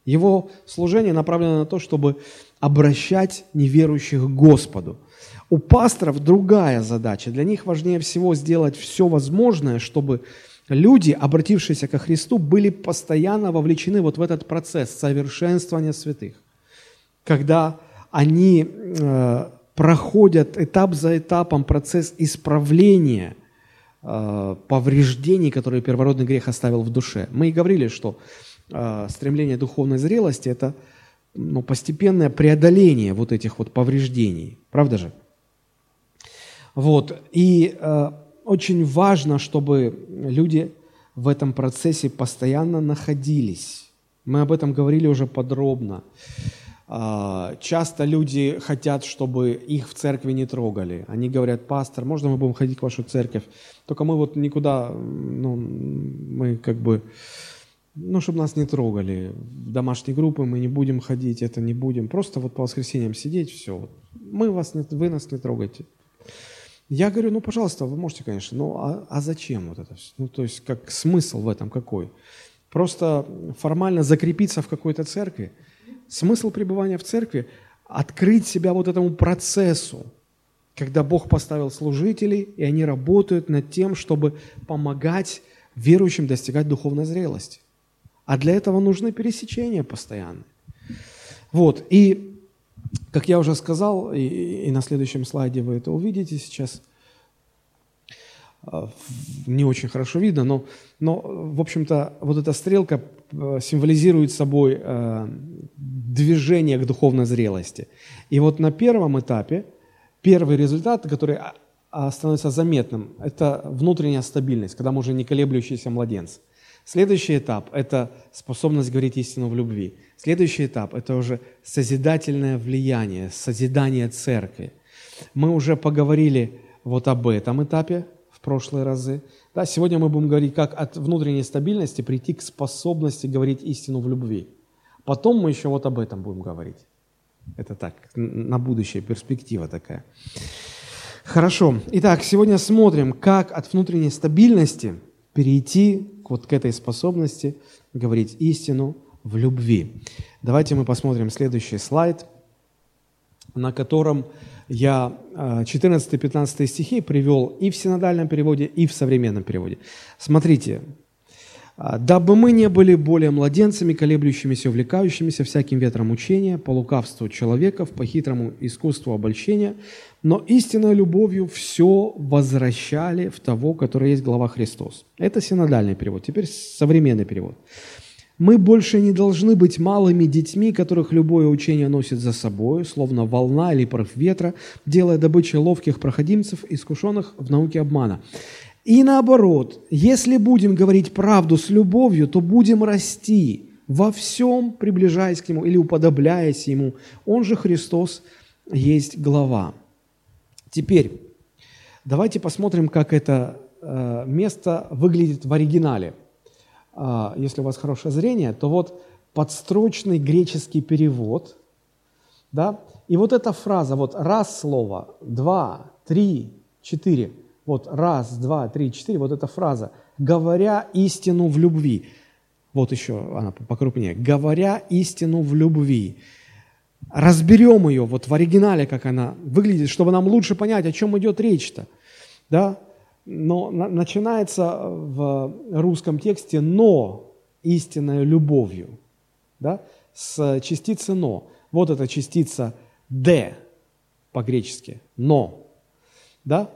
Его служение направлено на то, чтобы обращать неверующих к Господу. У пасторов другая задача. Для них важнее всего сделать все возможное, чтобы люди, обратившиеся ко Христу, были постоянно вовлечены вот в этот процесс совершенствования святых. Когда они э, проходят этап за этапом процесс исправления э, повреждений, которые первородный грех оставил в душе. Мы и говорили, что э, стремление духовной зрелости – это ну, постепенное преодоление вот этих вот повреждений. Правда же? Вот. И э, очень важно, чтобы люди в этом процессе постоянно находились. Мы об этом говорили уже подробно. А, часто люди хотят, чтобы их в церкви не трогали. Они говорят, пастор, можно мы будем ходить в вашу церковь? Только мы вот никуда, ну, мы как бы, ну, чтобы нас не трогали. В домашние группы мы не будем ходить, это не будем. Просто вот по воскресеньям сидеть, все. Мы вас не, вы нас не трогайте. Я говорю, ну, пожалуйста, вы можете, конечно, ну, а, а зачем вот это? Ну, то есть, как смысл в этом какой? Просто формально закрепиться в какой-то церкви – Смысл пребывания в церкви – открыть себя вот этому процессу, когда Бог поставил служителей, и они работают над тем, чтобы помогать верующим достигать духовной зрелости. А для этого нужны пересечения постоянные. Вот, и, как я уже сказал, и, и на следующем слайде вы это увидите сейчас, а, не очень хорошо видно, но, но в общем-то, вот эта стрелка э, символизирует собой э, движение к духовной зрелости. И вот на первом этапе, первый результат, который а, становится заметным. Это внутренняя стабильность, когда мы уже не колеблющиеся младенцы. Следующий этап – это способность говорить истину в любви. Следующий этап – это уже созидательное влияние, созидание церкви. Мы уже поговорили вот об этом этапе в прошлые разы. Да, сегодня мы будем говорить, как от внутренней стабильности прийти к способности говорить истину в любви. Потом мы еще вот об этом будем говорить. Это так, на будущее перспектива такая. Хорошо. Итак, сегодня смотрим, как от внутренней стабильности перейти вот к этой способности говорить истину в любви. Давайте мы посмотрим следующий слайд, на котором я 14-15 а, стихи привел и в синодальном переводе, и в современном переводе. Смотрите, а, «Дабы мы не были более младенцами, колеблющимися, увлекающимися всяким ветром учения, по лукавству человеков, по хитрому искусству обольщения, но истинной любовью все возвращали в того, который есть глава Христос». Это синодальный перевод. Теперь современный перевод. Мы больше не должны быть малыми детьми, которых любое учение носит за собой, словно волна или порыв ветра, делая добычей ловких проходимцев, искушенных в науке обмана. И наоборот, если будем говорить правду с любовью, то будем расти во всем, приближаясь к Нему или уподобляясь Ему. Он же Христос есть глава. Теперь давайте посмотрим, как это э, место выглядит в оригинале. Э, если у вас хорошее зрение, то вот подстрочный греческий перевод, да, и вот эта фраза, вот раз слово, два, три, четыре – вот раз, два, три, четыре, вот эта фраза, говоря истину в любви. Вот еще она покрупнее. Говоря истину в любви. Разберем ее вот в оригинале, как она выглядит, чтобы нам лучше понять, о чем идет речь-то. Да? Но на, начинается в русском тексте «но» истинной любовью. Да? С частицы «но». Вот эта частица «д» по-гречески «но». Да?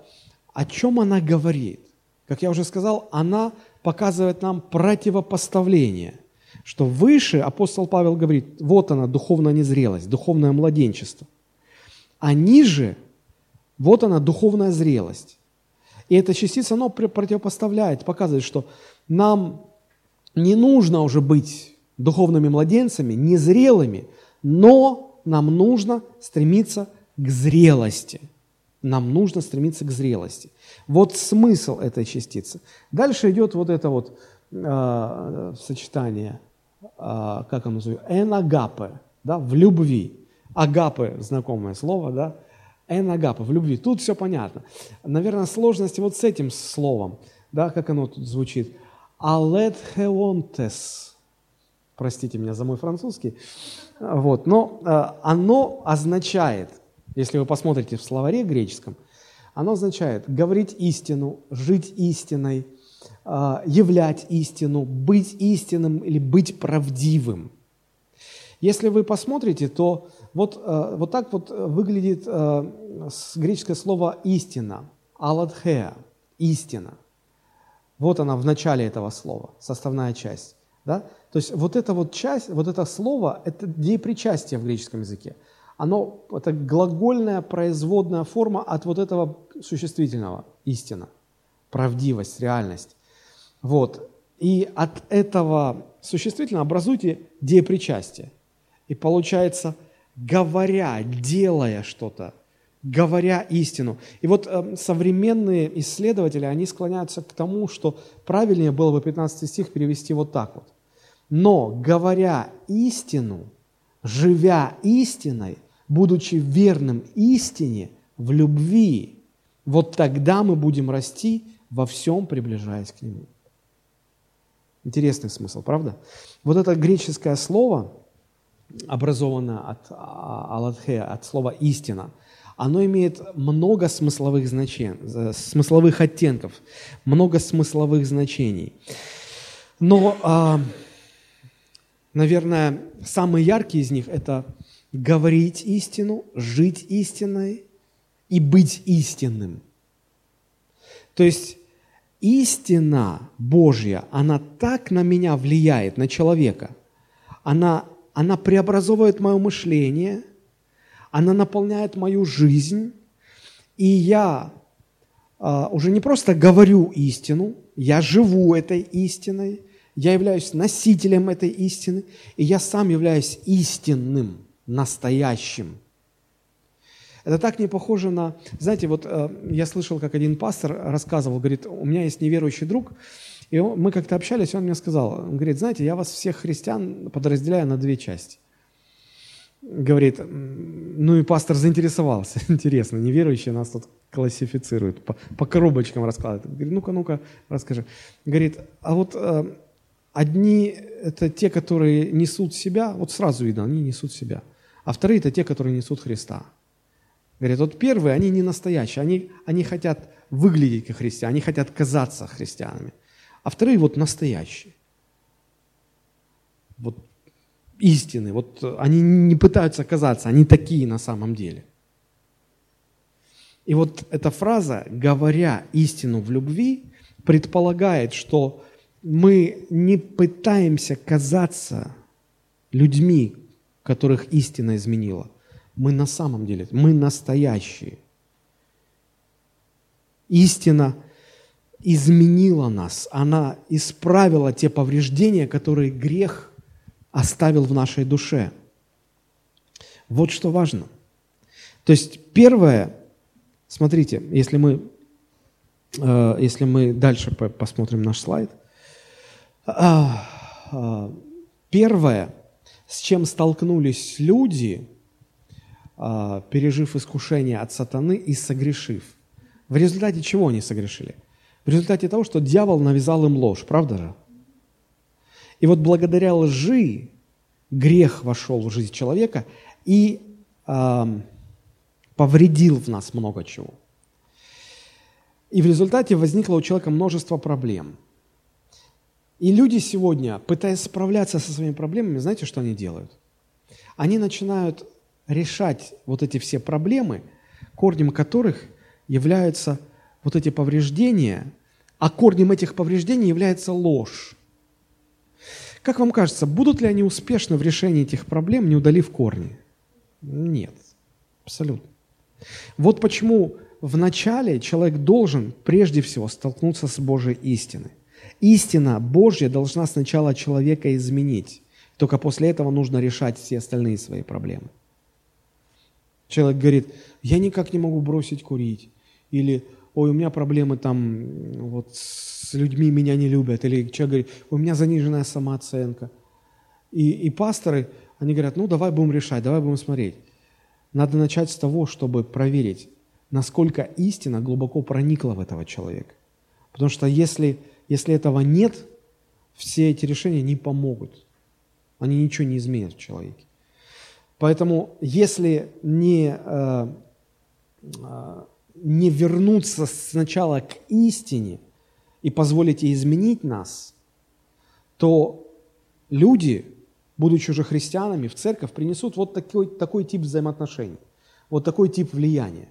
О чем она говорит? Как я уже сказал, она показывает нам противопоставление, что выше апостол Павел говорит, вот она, духовная незрелость, духовное младенчество. А ниже, вот она, духовная зрелость. И эта частица, она противопоставляет, показывает, что нам не нужно уже быть духовными младенцами, незрелыми, но нам нужно стремиться к зрелости – нам нужно стремиться к зрелости. Вот смысл этой частицы. Дальше идет вот это вот э, сочетание, э, как оно называется, энагапе, да, в любви. Агапе, знакомое слово, да, энагапе, в любви. Тут все понятно. Наверное, сложность вот с этим словом, да, как оно тут звучит. Алетхеонтес. Простите меня за мой французский. Вот, но э, оно означает – если вы посмотрите в словаре греческом, оно означает говорить истину, жить истиной, а, являть истину, быть истинным или быть правдивым. Если вы посмотрите, то вот, а, вот так вот выглядит а, греческое слово «истина», «аладхеа», «истина». Вот она в начале этого слова, составная часть. Да? То есть вот эта вот часть, вот это слово, это деепричастие в греческом языке – оно, это глагольная производная форма от вот этого существительного, истина, правдивость, реальность. Вот. И от этого существительного образуйте деепричастие. И получается, говоря, делая что-то, говоря истину. И вот э, современные исследователи, они склоняются к тому, что правильнее было бы 15 стих перевести вот так вот. Но говоря истину, живя истиной, будучи верным истине в любви, вот тогда мы будем расти во всем, приближаясь к Нему. Интересный смысл, правда? Вот это греческое слово, образованное от а, аладхе, от слова «истина», оно имеет много смысловых значений, смысловых оттенков, много смысловых значений. Но, а, наверное, самый яркий из них – это говорить истину, жить истиной и быть истинным. То есть истина Божья, она так на меня влияет, на человека. Она, она преобразовывает мое мышление, она наполняет мою жизнь, и я а, уже не просто говорю истину, я живу этой истиной, я являюсь носителем этой истины, и я сам являюсь истинным, настоящим. Это так не похоже на... Знаете, вот э, я слышал, как один пастор рассказывал, говорит, у меня есть неверующий друг, и мы как-то общались, он мне сказал, он говорит, знаете, я вас всех христиан подразделяю на две части. Говорит, ну и пастор заинтересовался, [laughs] интересно, неверующие нас тут классифицируют, по, по коробочкам раскладывают. Говорит, ну-ка, ну-ка, расскажи. Говорит, а вот э, одни это те, которые несут себя, вот сразу видно, они несут себя, а вторые это те, которые несут Христа. Говорит, вот первые, они не настоящие, они, они хотят выглядеть как христиане, они хотят казаться христианами. А вторые вот настоящие. Вот истины, вот они не пытаются казаться, они такие на самом деле. И вот эта фраза, говоря истину в любви, предполагает, что мы не пытаемся казаться людьми, которых истина изменила. Мы на самом деле, мы настоящие. Истина изменила нас, она исправила те повреждения, которые грех оставил в нашей душе. Вот что важно. То есть первое, смотрите, если мы, э, если мы дальше посмотрим наш слайд, а, а, первое, с чем столкнулись люди – пережив искушение от сатаны и согрешив. В результате чего они согрешили? В результате того, что дьявол навязал им ложь, правда же? И вот благодаря лжи грех вошел в жизнь человека и э, повредил в нас много чего. И в результате возникло у человека множество проблем. И люди сегодня, пытаясь справляться со своими проблемами, знаете, что они делают? Они начинают решать вот эти все проблемы, корнем которых являются вот эти повреждения, а корнем этих повреждений является ложь. Как вам кажется, будут ли они успешны в решении этих проблем, не удалив корни? Нет, абсолютно. Вот почему в начале человек должен прежде всего столкнуться с Божьей истиной. Истина Божья должна сначала человека изменить. Только после этого нужно решать все остальные свои проблемы. Человек говорит, я никак не могу бросить курить. Или, ой, у меня проблемы там, вот с людьми меня не любят. Или человек говорит, у меня заниженная самооценка. И, и пасторы, они говорят, ну давай будем решать, давай будем смотреть. Надо начать с того, чтобы проверить, насколько истина глубоко проникла в этого человека. Потому что если, если этого нет, все эти решения не помогут. Они ничего не изменят в человеке. Поэтому если не, э, э, не вернуться сначала к истине и позволить ей изменить нас, то люди, будучи уже христианами, в церковь принесут вот такой, такой тип взаимоотношений, вот такой тип влияния.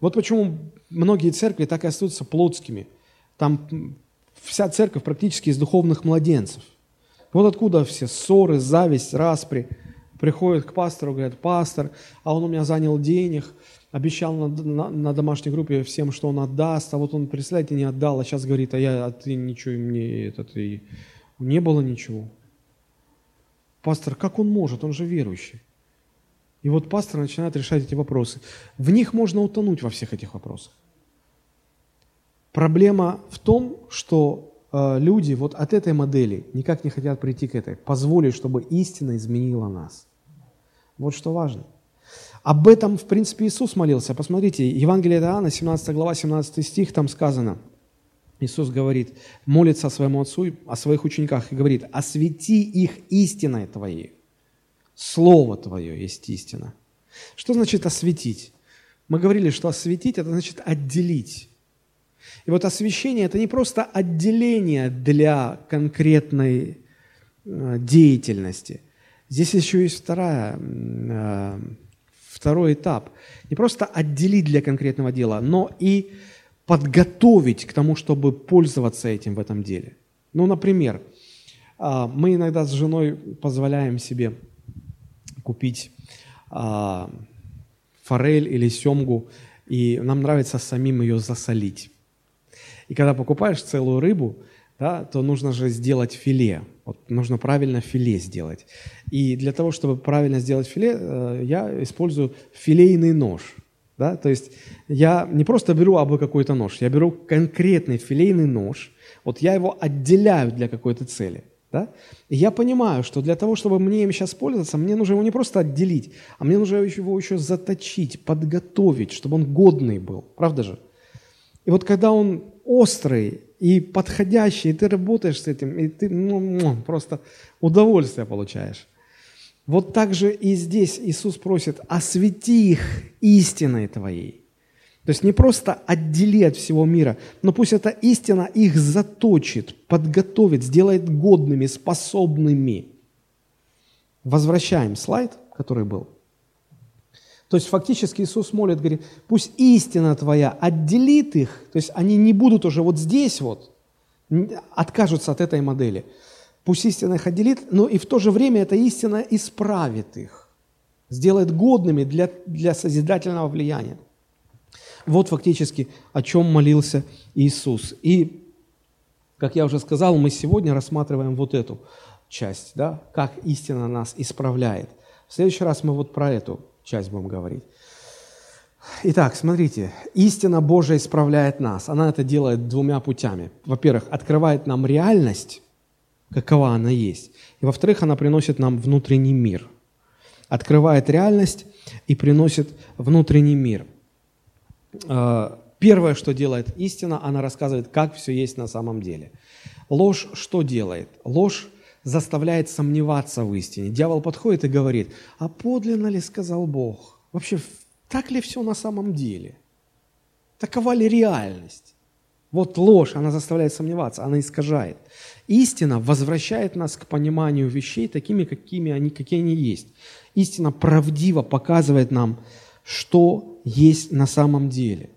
Вот почему многие церкви так и остаются плотскими. Там вся церковь практически из духовных младенцев. Вот откуда все ссоры, зависть, распри – приходят к пастору, говорят, пастор, а он у меня занял денег, обещал на, на, на домашней группе всем, что он отдаст, а вот он, представляете, не отдал, а сейчас говорит, а я, а ты ничего мне, это ты, не было ничего. Пастор, как он может, он же верующий. И вот пастор начинает решать эти вопросы. В них можно утонуть во всех этих вопросах. Проблема в том, что э, люди вот от этой модели никак не хотят прийти к этой, позволить, чтобы истина изменила нас. Вот что важно. Об этом, в принципе, Иисус молился. Посмотрите, Евангелие от Иоанна, 17 глава, 17 стих, там сказано, Иисус говорит, молится о своему Отцу, о своих учениках и говорит, освети их истиной Твоей. Слово Твое есть истина. Что значит осветить? Мы говорили, что осветить – это значит отделить. И вот освещение – это не просто отделение для конкретной э, деятельности – Здесь еще есть вторая, э, второй этап. Не просто отделить для конкретного дела, но и подготовить к тому, чтобы пользоваться этим в этом деле. Ну, например, э, мы иногда с женой позволяем себе купить э, форель или семгу и нам нравится самим ее засолить. И когда покупаешь целую рыбу, да, то нужно же сделать филе. Вот нужно правильно филе сделать. И для того, чтобы правильно сделать филе, э, я использую филейный нож. Да? То есть я не просто беру абы какой-то нож, я беру конкретный филейный нож, вот я его отделяю для какой-то цели. Да? И я понимаю, что для того, чтобы мне им сейчас пользоваться, мне нужно его не просто отделить, а мне нужно его еще заточить, подготовить, чтобы он годный был. Правда же? И вот когда он острый и подходящий, и ты работаешь с этим, и ты ну, просто удовольствие получаешь. Вот так же и здесь Иисус просит, освети их истиной Твоей. То есть не просто отдели от всего мира, но пусть эта истина их заточит, подготовит, сделает годными, способными. Возвращаем слайд, который был. То есть фактически Иисус молит, говорит, пусть истина твоя отделит их, то есть они не будут уже вот здесь вот, откажутся от этой модели. Пусть истина их отделит, но и в то же время эта истина исправит их, сделает годными для, для созидательного влияния. Вот фактически о чем молился Иисус. И, как я уже сказал, мы сегодня рассматриваем вот эту часть, да, как истина нас исправляет. В следующий раз мы вот про эту часть будем говорить. Итак, смотрите, истина Божия исправляет нас. Она это делает двумя путями. Во-первых, открывает нам реальность, какова она есть. И во-вторых, она приносит нам внутренний мир. Открывает реальность и приносит внутренний мир. А, первое, что делает истина, она рассказывает, как все есть на самом деле. Ложь что делает? Ложь заставляет сомневаться в истине. Дьявол подходит и говорит, а подлинно ли сказал Бог? Вообще, так ли все на самом деле? Такова ли реальность? Вот ложь, она заставляет сомневаться, она искажает. Истина возвращает нас к пониманию вещей такими, какими они, какие они есть. Истина правдиво показывает нам, что есть на самом деле.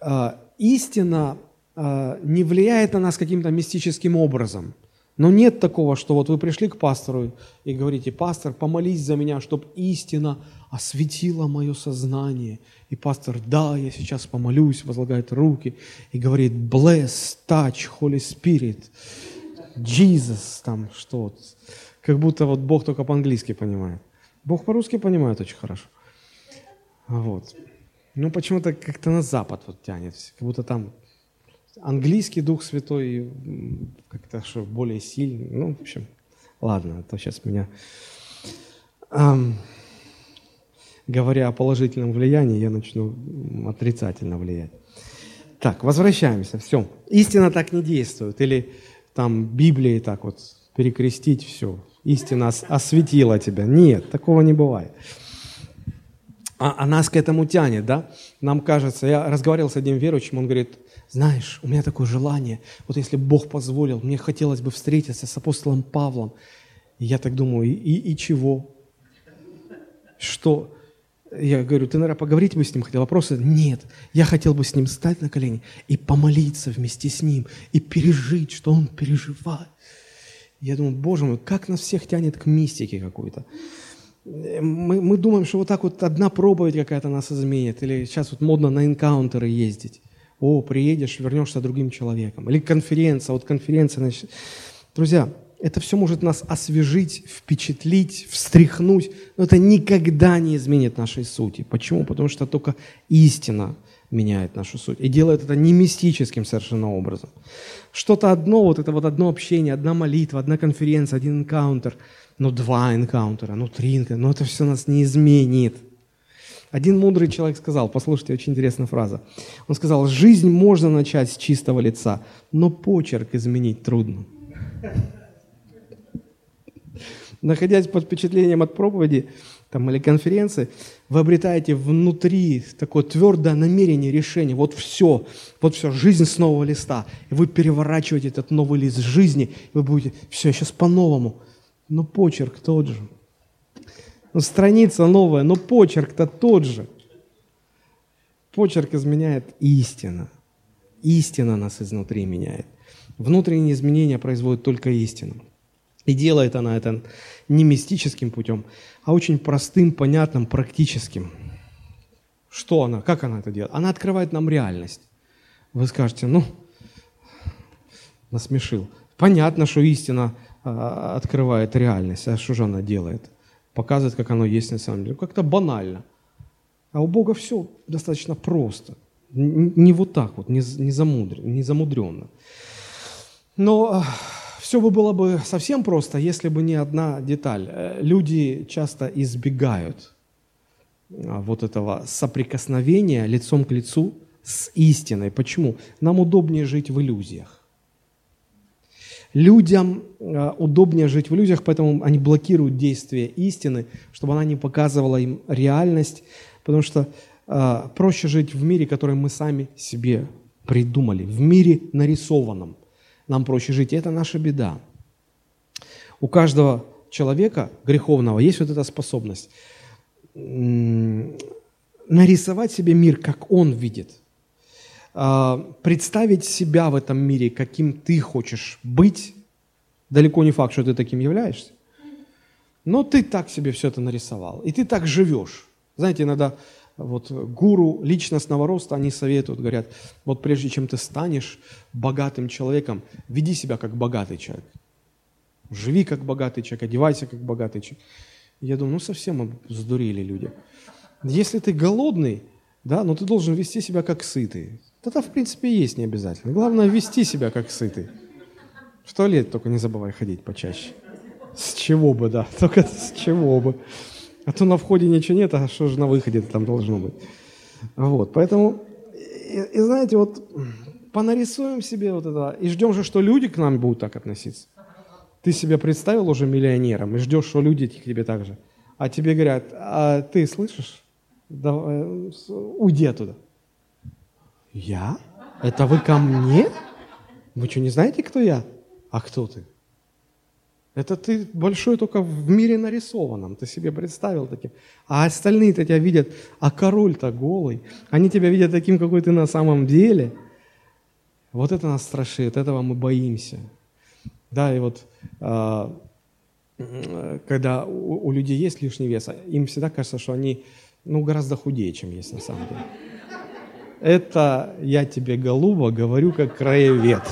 А, истина а, не влияет на нас каким-то мистическим образом – но нет такого, что вот вы пришли к пастору и говорите, пастор, помолись за меня, чтобы истина осветила мое сознание. И пастор, да, я сейчас помолюсь, возлагает руки и говорит, bless, touch, Holy Spirit, Jesus, там что то Как будто вот Бог только по-английски понимает. Бог по-русски понимает очень хорошо. Вот. Ну, почему-то как-то на запад вот тянет, как будто там английский Дух Святой как-то что более сильный. Ну, в общем, ладно, это сейчас меня... Эм, говоря о положительном влиянии, я начну отрицательно влиять. Так, возвращаемся, все. Истина так не действует. Или там Библией так вот перекрестить все. Истина осветила тебя. Нет, такого не бывает. А, а нас к этому тянет, да? Нам кажется, я разговаривал с одним верующим, он говорит, знаешь, у меня такое желание, вот если Бог позволил, мне хотелось бы встретиться с апостолом Павлом. И я так думаю, и, и чего? Что? Я говорю, ты, наверное, поговорить бы с ним хотел? Вопросы? Нет. Я хотел бы с ним стать на колени и помолиться вместе с ним, и пережить, что он переживает. Я думаю, боже мой, как нас всех тянет к мистике какой-то. Мы, мы думаем, что вот так вот одна проповедь какая-то нас изменит, или сейчас вот модно на энкаунтеры ездить. О, приедешь, вернешься другим человеком. Или конференция, вот конференция. Значит. Друзья, это все может нас освежить, впечатлить, встряхнуть, но это никогда не изменит нашей сути. Почему? Потому что только истина меняет нашу суть. И делает это не мистическим совершенно образом. Что-то одно, вот это вот одно общение, одна молитва, одна конференция, один энкаунтер, ну два энкаунтера, ну три энкаунтера, но это все нас не изменит. Один мудрый человек сказал, послушайте, очень интересная фраза. Он сказал, жизнь можно начать с чистого лица, но почерк изменить трудно. Находясь под впечатлением от проповеди там, или конференции, вы обретаете внутри такое твердое намерение, решение. Вот все, вот все, жизнь с нового листа. И вы переворачиваете этот новый лист жизни, и вы будете, все, сейчас по-новому. Но почерк тот же. Ну, страница новая, но почерк-то тот же. Почерк изменяет истина. Истина нас изнутри меняет. Внутренние изменения производит только истина. И делает она это не мистическим путем, а очень простым, понятным, практическим. Что она, как она это делает? Она открывает нам реальность. Вы скажете, ну, насмешил. Понятно, что истина а, открывает реальность. А что же она делает? Показывает, как оно есть на самом деле. Как-то банально. А у Бога все достаточно просто. Не вот так вот, не, не, замудренно, не замудренно. Но а, все бы было бы совсем просто, если бы не одна деталь. Э, люди часто избегают а, вот этого соприкосновения лицом к лицу с истиной. Почему? Нам удобнее жить в иллюзиях. Людям а, удобнее жить в иллюзиях, поэтому они блокируют действие истины, чтобы она не показывала им реальность, потому что э, проще жить в мире, который мы сами себе придумали, в мире нарисованном. Нам проще жить, и это наша беда. У каждого человека греховного есть вот эта способность нарисовать себе мир, как он видит, представить себя в этом мире, каким ты хочешь быть, далеко не факт, что ты таким являешься, но ты так себе все это нарисовал, и ты так живешь. Знаете, иногда вот гуру личностного роста, они советуют, говорят, вот прежде чем ты станешь богатым человеком, веди себя как богатый человек. Живи как богатый человек, одевайся как богатый человек. Я думаю, ну совсем сдурели люди. Если ты голодный, да, но ты должен вести себя как сытый. Это, в принципе, есть не обязательно. Главное, вести себя как сытый. В туалет только не забывай ходить почаще. С чего бы, да, [laughs] только с чего бы. А то на входе ничего нет, а что же на выходе там должно быть. Вот, поэтому, и, и знаете, вот понарисуем себе вот это, и ждем же, что люди к нам будут так относиться. Ты себя представил уже миллионером и ждешь, что люди к тебе так же. А тебе говорят, а ты слышишь? Давай, э, уйди оттуда. Я? Это вы ко мне? Вы что, не знаете, кто я? А кто ты? Это ты большой только в мире нарисованном, ты себе представил таким. А остальные-то тебя видят, а король-то голый. Они тебя видят таким, какой ты на самом деле. Вот это нас страшит, этого мы боимся. Да, и вот э, когда у, людей есть лишний вес, им всегда кажется, что они ну, гораздо худее, чем есть на самом деле. Это я тебе, голуба, говорю как краевед.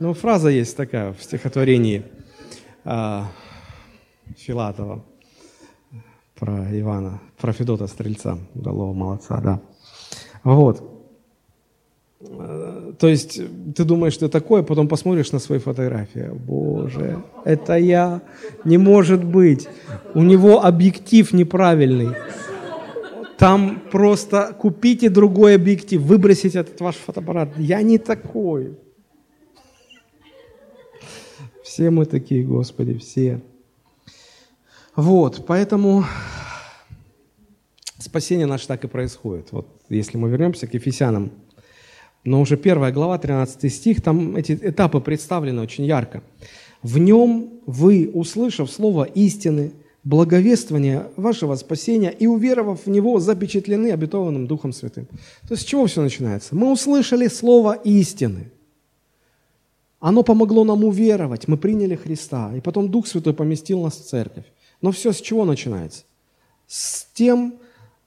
Ну, фраза есть такая в стихотворении а, Филатова про Ивана, про Федота Стрельца, удалого молодца, да. Вот. Э, то есть ты думаешь, что такое, потом посмотришь на свои фотографии. Боже, это я. Не может быть. У него объектив неправильный. Там просто купите другой объектив, выбросите этот ваш фотоаппарат. Я не такой. Все мы такие, Господи, все. Вот, поэтому спасение наше так и происходит. Вот если мы вернемся к Ефесянам, но уже первая глава, 13 стих, там эти этапы представлены очень ярко. В нем вы, услышав слово истины, благовествование вашего спасения и уверовав в него, запечатлены обетованным Духом Святым. То есть с чего все начинается? Мы услышали слово истины. Оно помогло нам уверовать, мы приняли Христа, и потом Дух Святой поместил нас в церковь. Но все с чего начинается? С тем,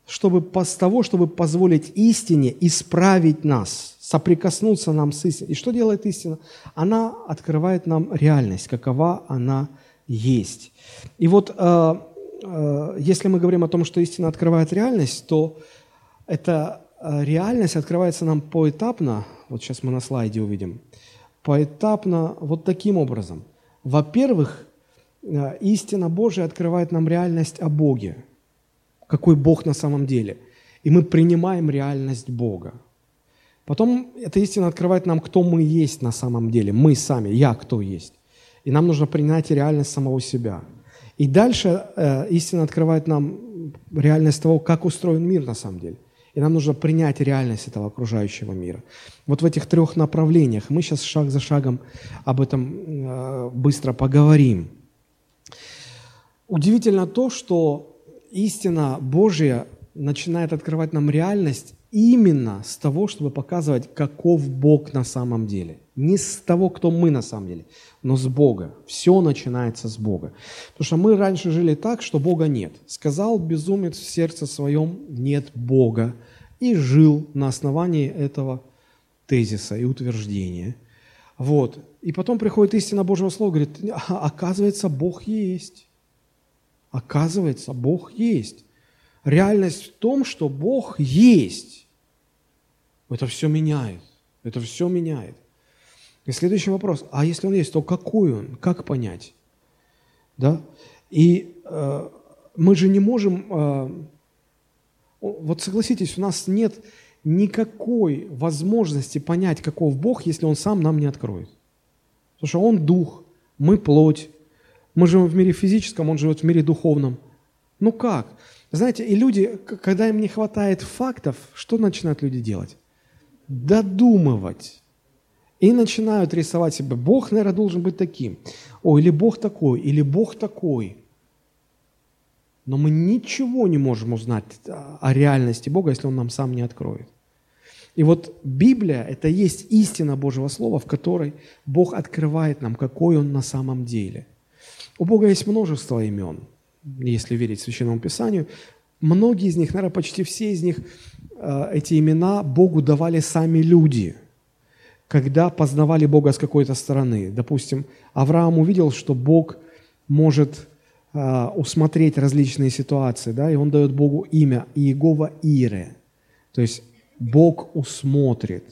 чтобы, с того, чтобы позволить истине исправить нас, соприкоснуться нам с истиной. И что делает истина? Она открывает нам реальность, какова она есть. И вот э, э, если мы говорим о том, что истина открывает реальность, то эта э, реальность открывается нам поэтапно, вот сейчас мы на слайде увидим, поэтапно вот таким образом. Во-первых, истина Божия открывает нам реальность о Боге, какой Бог на самом деле. И мы принимаем реальность Бога. Потом эта истина открывает нам, кто мы есть на самом деле. Мы сами, я кто есть. И нам нужно принять реальность самого себя. И дальше э, истина открывает нам реальность того, как устроен мир на самом деле. И нам нужно принять реальность этого окружающего мира. Вот в этих трех направлениях мы сейчас шаг за шагом об этом э, быстро поговорим. Удивительно то, что истина Божья начинает открывать нам реальность именно с того, чтобы показывать, каков Бог на самом деле. Не с того, кто мы на самом деле, но с Бога. Все начинается с Бога. Потому что мы раньше жили так, что Бога нет. Сказал безумец в сердце своем «нет Бога» и жил на основании этого тезиса и утверждения. Вот. И потом приходит истина Божьего Слова, говорит, «А, оказывается, Бог есть. Оказывается, Бог есть. Реальность в том, что Бог есть. Это все меняет. Это все меняет. И следующий вопрос, а если он есть, то какой он? Как понять? Да? И э, мы же не можем, э, вот согласитесь, у нас нет никакой возможности понять, каков Бог, если Он сам нам не откроет. Потому что Он дух, мы плоть, мы живем в мире физическом, Он живет в мире духовном. Ну как? Знаете, и люди, когда им не хватает фактов, что начинают люди делать? Додумывать. И начинают рисовать себе, Бог, наверное, должен быть таким. О, или Бог такой, или Бог такой. Но мы ничего не можем узнать о реальности Бога, если Он нам сам не откроет. И вот Библия – это есть истина Божьего Слова, в которой Бог открывает нам, какой Он на самом деле. У Бога есть множество имен, если верить Священному Писанию. Многие из них, наверное, почти все из них, э, эти имена Богу давали сами люди – когда познавали Бога с какой-то стороны. Допустим, Авраам увидел, что Бог может э, усмотреть различные ситуации, да, и он дает Богу имя Иегова Ире, то есть Бог усмотрит.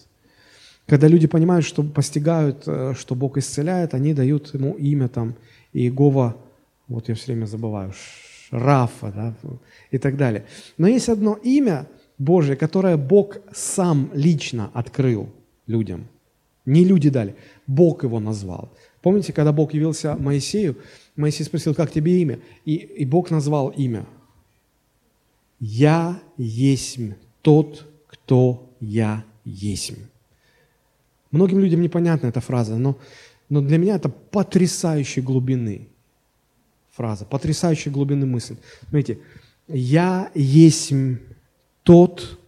Когда люди понимают, что постигают, э, что Бог исцеляет, они дают ему имя там Иегова, вот я все время забываю, Рафа, да, и так далее. Но есть одно имя Божье, которое Бог сам лично открыл людям – не люди дали, Бог его назвал. Помните, когда Бог явился Моисею, Моисей спросил, как тебе имя? И, и Бог назвал имя. «Я есть тот, кто я есть». Многим людям непонятна эта фраза, но, но для меня это потрясающей глубины фраза, потрясающей глубины мысль. Смотрите, «Я есть тот»,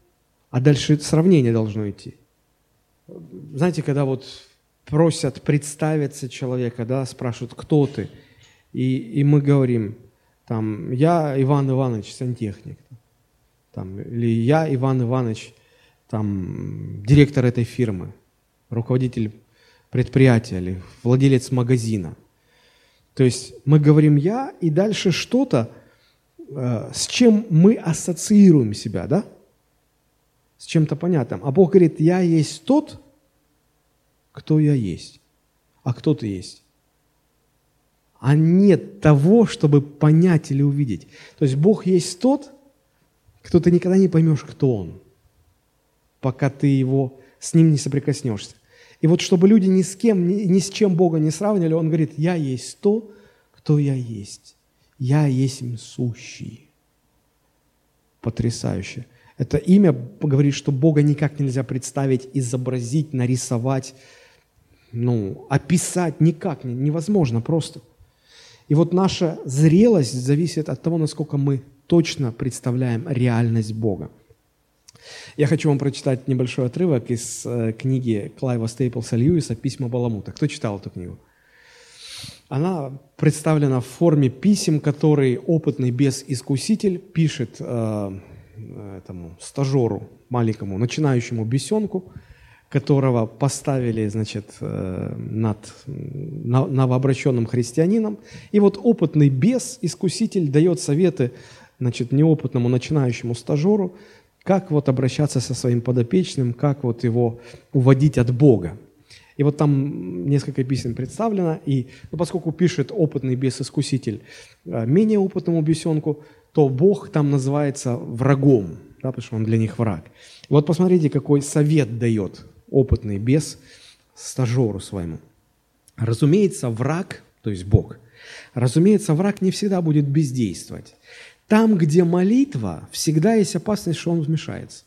а дальше сравнение должно идти – знаете, когда вот просят представиться человека, да, спрашивают, кто ты, и, и мы говорим, там, я Иван Иванович, сантехник, там, или я Иван Иванович, там, директор этой фирмы, руководитель предприятия или владелец магазина. То есть мы говорим «я», и дальше что-то, э, с чем мы ассоциируем себя, да? С чем-то понятным. А Бог говорит, я есть тот, кто я есть. А кто ты есть? А нет того, чтобы понять или увидеть. То есть Бог есть тот, кто ты никогда не поймешь, кто Он, пока ты его, с ним не соприкоснешься. И вот чтобы люди ни с кем, ни, ни с чем Бога не сравнивали, Он говорит, я есть то, кто я есть. Я есть сущий. Потрясающе. Это имя говорит, что Бога никак нельзя представить, изобразить, нарисовать, ну, описать никак невозможно просто. И вот наша зрелость зависит от того, насколько мы точно представляем реальность Бога. Я хочу вам прочитать небольшой отрывок из э, книги Клайва Стейплса Льюиса «Письма Баламута». Кто читал эту книгу? Она представлена в форме писем, которые опытный бес-искуситель пишет э, этому стажеру, маленькому, начинающему бесенку, которого поставили, значит, э, над новообращенным христианином. И вот опытный бес, искуситель, дает советы, значит, неопытному начинающему стажеру, как вот обращаться со своим подопечным, как вот его уводить от Бога. И вот там несколько писем представлено, и ну, поскольку пишет опытный бес-искуситель э, менее опытному бесенку, то Бог там называется врагом, да, потому что он для них враг. Вот посмотрите, какой совет дает опытный бес стажеру своему. Разумеется, враг, то есть Бог, разумеется, враг не всегда будет бездействовать. Там, где молитва, всегда есть опасность, что он вмешается.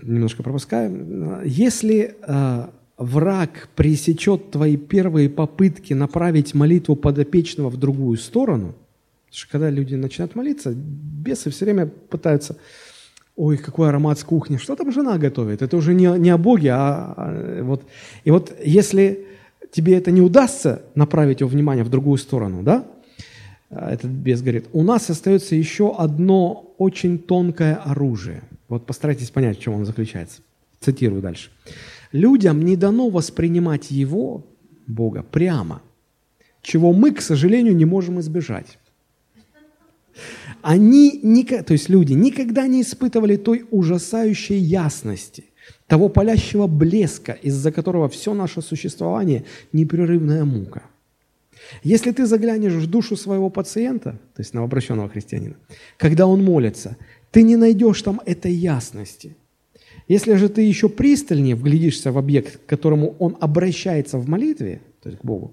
Немножко пропускаем. Если э, враг пресечет твои первые попытки направить молитву подопечного в другую сторону, потому что когда люди начинают молиться, бесы все время пытаются ой, какой аромат с кухни, что там жена готовит? Это уже не, не о Боге, а, а вот. И вот если тебе это не удастся направить его внимание в другую сторону, да, этот бес говорит, у нас остается еще одно очень тонкое оружие. Вот постарайтесь понять, в чем оно заключается. Цитирую дальше. Людям не дано воспринимать его, Бога, прямо, чего мы, к сожалению, не можем избежать. Они, то есть люди, никогда не испытывали той ужасающей ясности, того палящего блеска, из-за которого все наше существование – непрерывная мука. Если ты заглянешь в душу своего пациента, то есть новообращенного христианина, когда он молится, ты не найдешь там этой ясности. Если же ты еще пристальнее вглядишься в объект, к которому он обращается в молитве, то есть к Богу,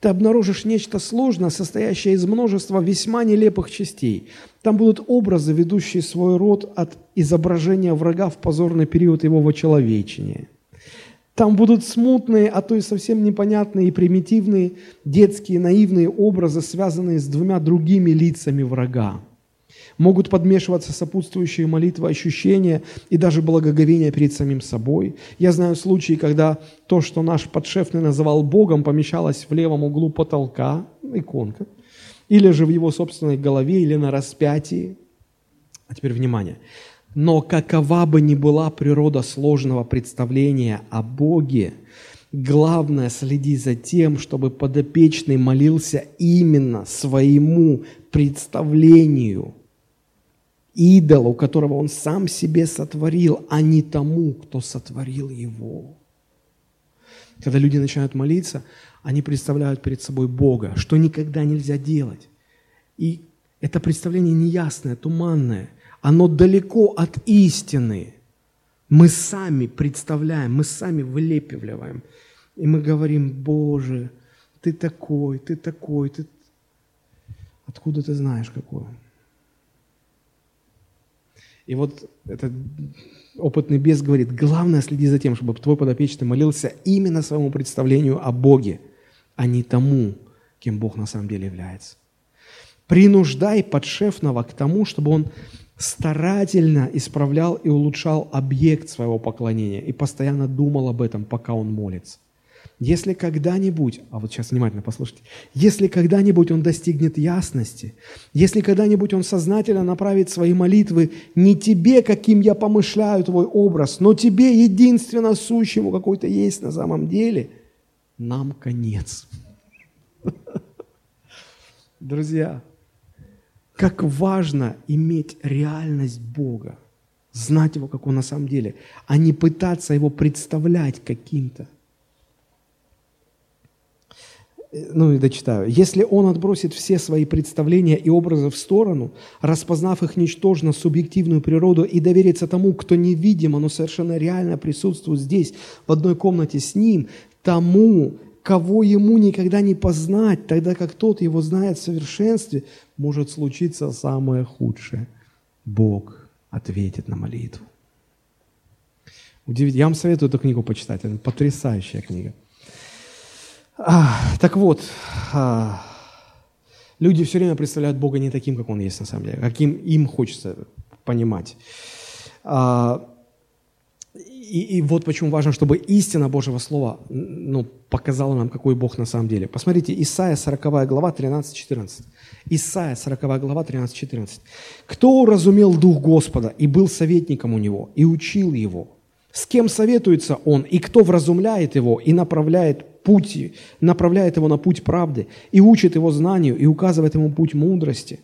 ты обнаружишь нечто сложное, состоящее из множества весьма нелепых частей. Там будут образы, ведущие свой род от изображения врага в позорный период его вочеловечения. Там будут смутные, а то и совсем непонятные и примитивные детские наивные образы, связанные с двумя другими лицами врага. Могут подмешиваться сопутствующие молитвы, ощущения и даже благоговение перед самим собой. Я знаю случаи, когда то, что наш подшефный называл Богом, помещалось в левом углу потолка, иконка, или же в его собственной голове, или на распятии. А теперь внимание. Но какова бы ни была природа сложного представления о Боге, главное следи за тем, чтобы подопечный молился именно своему представлению – идолу, которого он сам себе сотворил, а не тому, кто сотворил его. Когда люди начинают молиться, они представляют перед собой Бога, что никогда нельзя делать. И это представление неясное, туманное, оно далеко от истины. Мы сами представляем, мы сами вылепиваем. И мы говорим, Боже, ты такой, ты такой, ты... Откуда ты знаешь, какой? И вот этот опытный бес говорит, главное следи за тем, чтобы твой подопечный молился именно своему представлению о Боге, а не тому, кем Бог на самом деле является. Принуждай подшефного к тому, чтобы он старательно исправлял и улучшал объект своего поклонения и постоянно думал об этом, пока он молится. Если когда-нибудь, а вот сейчас внимательно послушайте, если когда-нибудь он достигнет ясности, если когда-нибудь он сознательно направит свои молитвы не тебе, каким я помышляю твой образ, но тебе, единственно сущему, какой-то есть на самом деле, нам конец. Друзья, как важно иметь реальность Бога, знать Его, как Он на самом деле, а не пытаться Его представлять каким-то – ну и дочитаю. «Если он отбросит все свои представления и образы в сторону, распознав их ничтожно субъективную природу и довериться тому, кто невидимо, но совершенно реально присутствует здесь, в одной комнате с ним, тому, кого ему никогда не познать, тогда как тот его знает в совершенстве, может случиться самое худшее. Бог ответит на молитву». Я вам советую эту книгу почитать. Это потрясающая книга. А, так вот, а, люди все время представляют Бога не таким, как Он есть на самом деле, каким им хочется понимать. А, и, и вот почему важно, чтобы истина Божьего Слова ну, показала нам, какой Бог на самом деле. Посмотрите, Исайя 40 глава 13-14. Исайя 40 глава 13-14. «Кто уразумел Дух Господа и был советником у Него, и учил Его? С кем советуется Он, и кто вразумляет Его, и направляет путь, направляет его на путь правды, и учит его знанию, и указывает ему путь мудрости.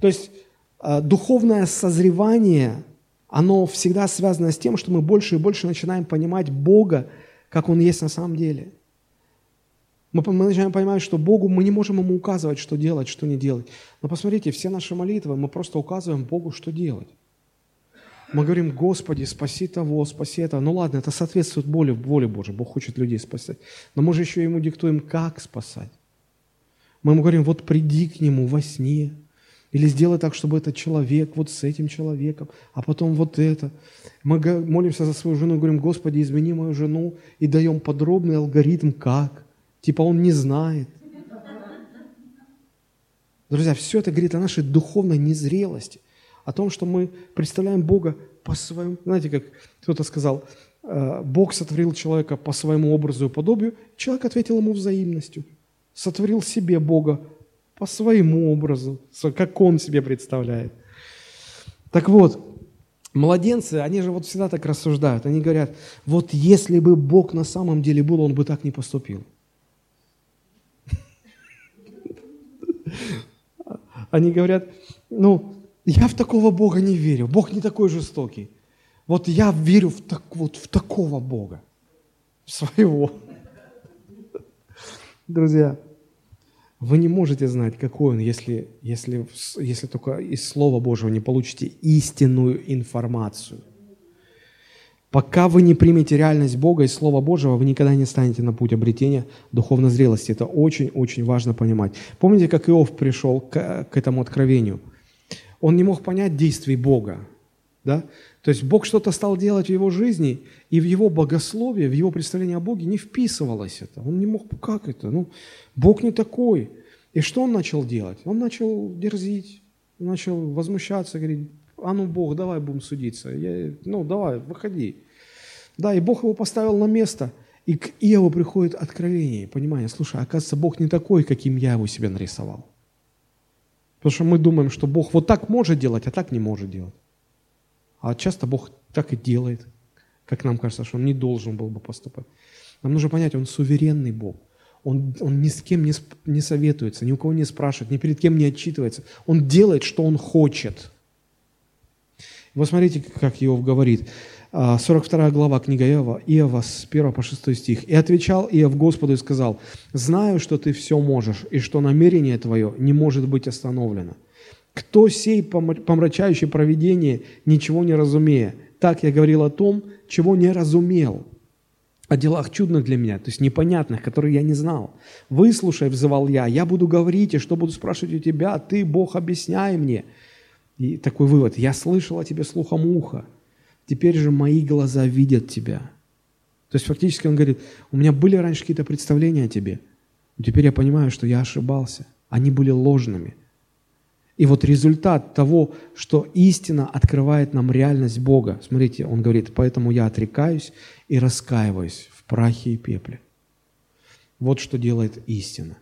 То есть а, духовное созревание, оно всегда связано с тем, что мы больше и больше начинаем понимать Бога, как Он есть на самом деле. Мы, мы начинаем понимать, что Богу мы не можем Ему указывать, что делать, что не делать. Но посмотрите, все наши молитвы, мы просто указываем Богу, что делать. Мы говорим, Господи, спаси того, спаси этого. Ну ладно, это соответствует воле, воле Божьей. Бог хочет людей спасать. Но мы же еще ему диктуем, как спасать. Мы ему говорим, вот приди к нему во сне. Или сделай так, чтобы этот человек вот с этим человеком, а потом вот это. Мы молимся за свою жену и говорим, Господи, измени мою жену, и даем подробный алгоритм, как. Типа он не знает. Друзья, все это говорит о нашей духовной незрелости о том, что мы представляем Бога по своему, знаете, как кто-то сказал, э, Бог сотворил человека по своему образу и подобию, человек ответил ему взаимностью. Сотворил себе Бога по своему образу, как он себе представляет. Так вот, младенцы, они же вот всегда так рассуждают. Они говорят, вот если бы Бог на самом деле был, он бы так не поступил. [laughs] Они говорят, ну, я в такого Бога не верю. Бог не такой жестокий. Вот я верю в, так, вот в такого Бога, своего. Друзья, вы не можете знать, какой он, если, если, если только из Слова Божьего не получите истинную информацию. Пока вы не примете реальность Бога и Слова Божьего, вы никогда не станете на путь обретения духовной зрелости. Это очень-очень важно понимать. Помните, как Иов пришел к, к этому откровению? Он не мог понять действий Бога. Да? То есть Бог что-то стал делать в его жизни, и в его богословие, в его представление о Боге не вписывалось это. Он не мог, как это? Ну, Бог не такой. И что он начал делать? Он начал дерзить, начал возмущаться, говорить, а ну Бог, давай будем судиться. Я, ну давай, выходи. Да, и Бог его поставил на место. И к Иову приходит откровение, понимание. Слушай, оказывается, Бог не такой, каким я его себе нарисовал. Потому что мы думаем, что Бог вот так может делать, а так не может делать. А часто Бог так и делает, как нам кажется, что Он не должен был бы поступать. Нам нужно понять, Он суверенный Бог. Он, он ни с кем не, не советуется, ни у кого не спрашивает, ни перед кем не отчитывается. Он делает, что Он хочет. Вот смотрите, как Иов говорит. 42 а, глава книга Иова, Иова с 1 по 6 стих. «И отвечал Иов Господу и сказал, «Знаю, что ты все можешь, и что намерение твое не может быть остановлено. Кто сей помрачающий провидение, ничего не разумея? Так я говорил о том, чего не разумел, о делах чудных для меня, то есть непонятных, которые я не знал. Выслушай, взывал я, я буду говорить, и что буду спрашивать у тебя, ты, Бог, объясняй мне». И такой вывод, я слышал о тебе слухом уха, теперь же мои глаза видят тебя. То есть фактически он говорит, у меня были раньше какие-то представления о тебе, но теперь я понимаю, что я ошибался, они были ложными – и вот результат того, что истина открывает нам реальность Бога. Смотрите, он говорит, поэтому я отрекаюсь и раскаиваюсь в прахе и пепле. Вот что делает истина.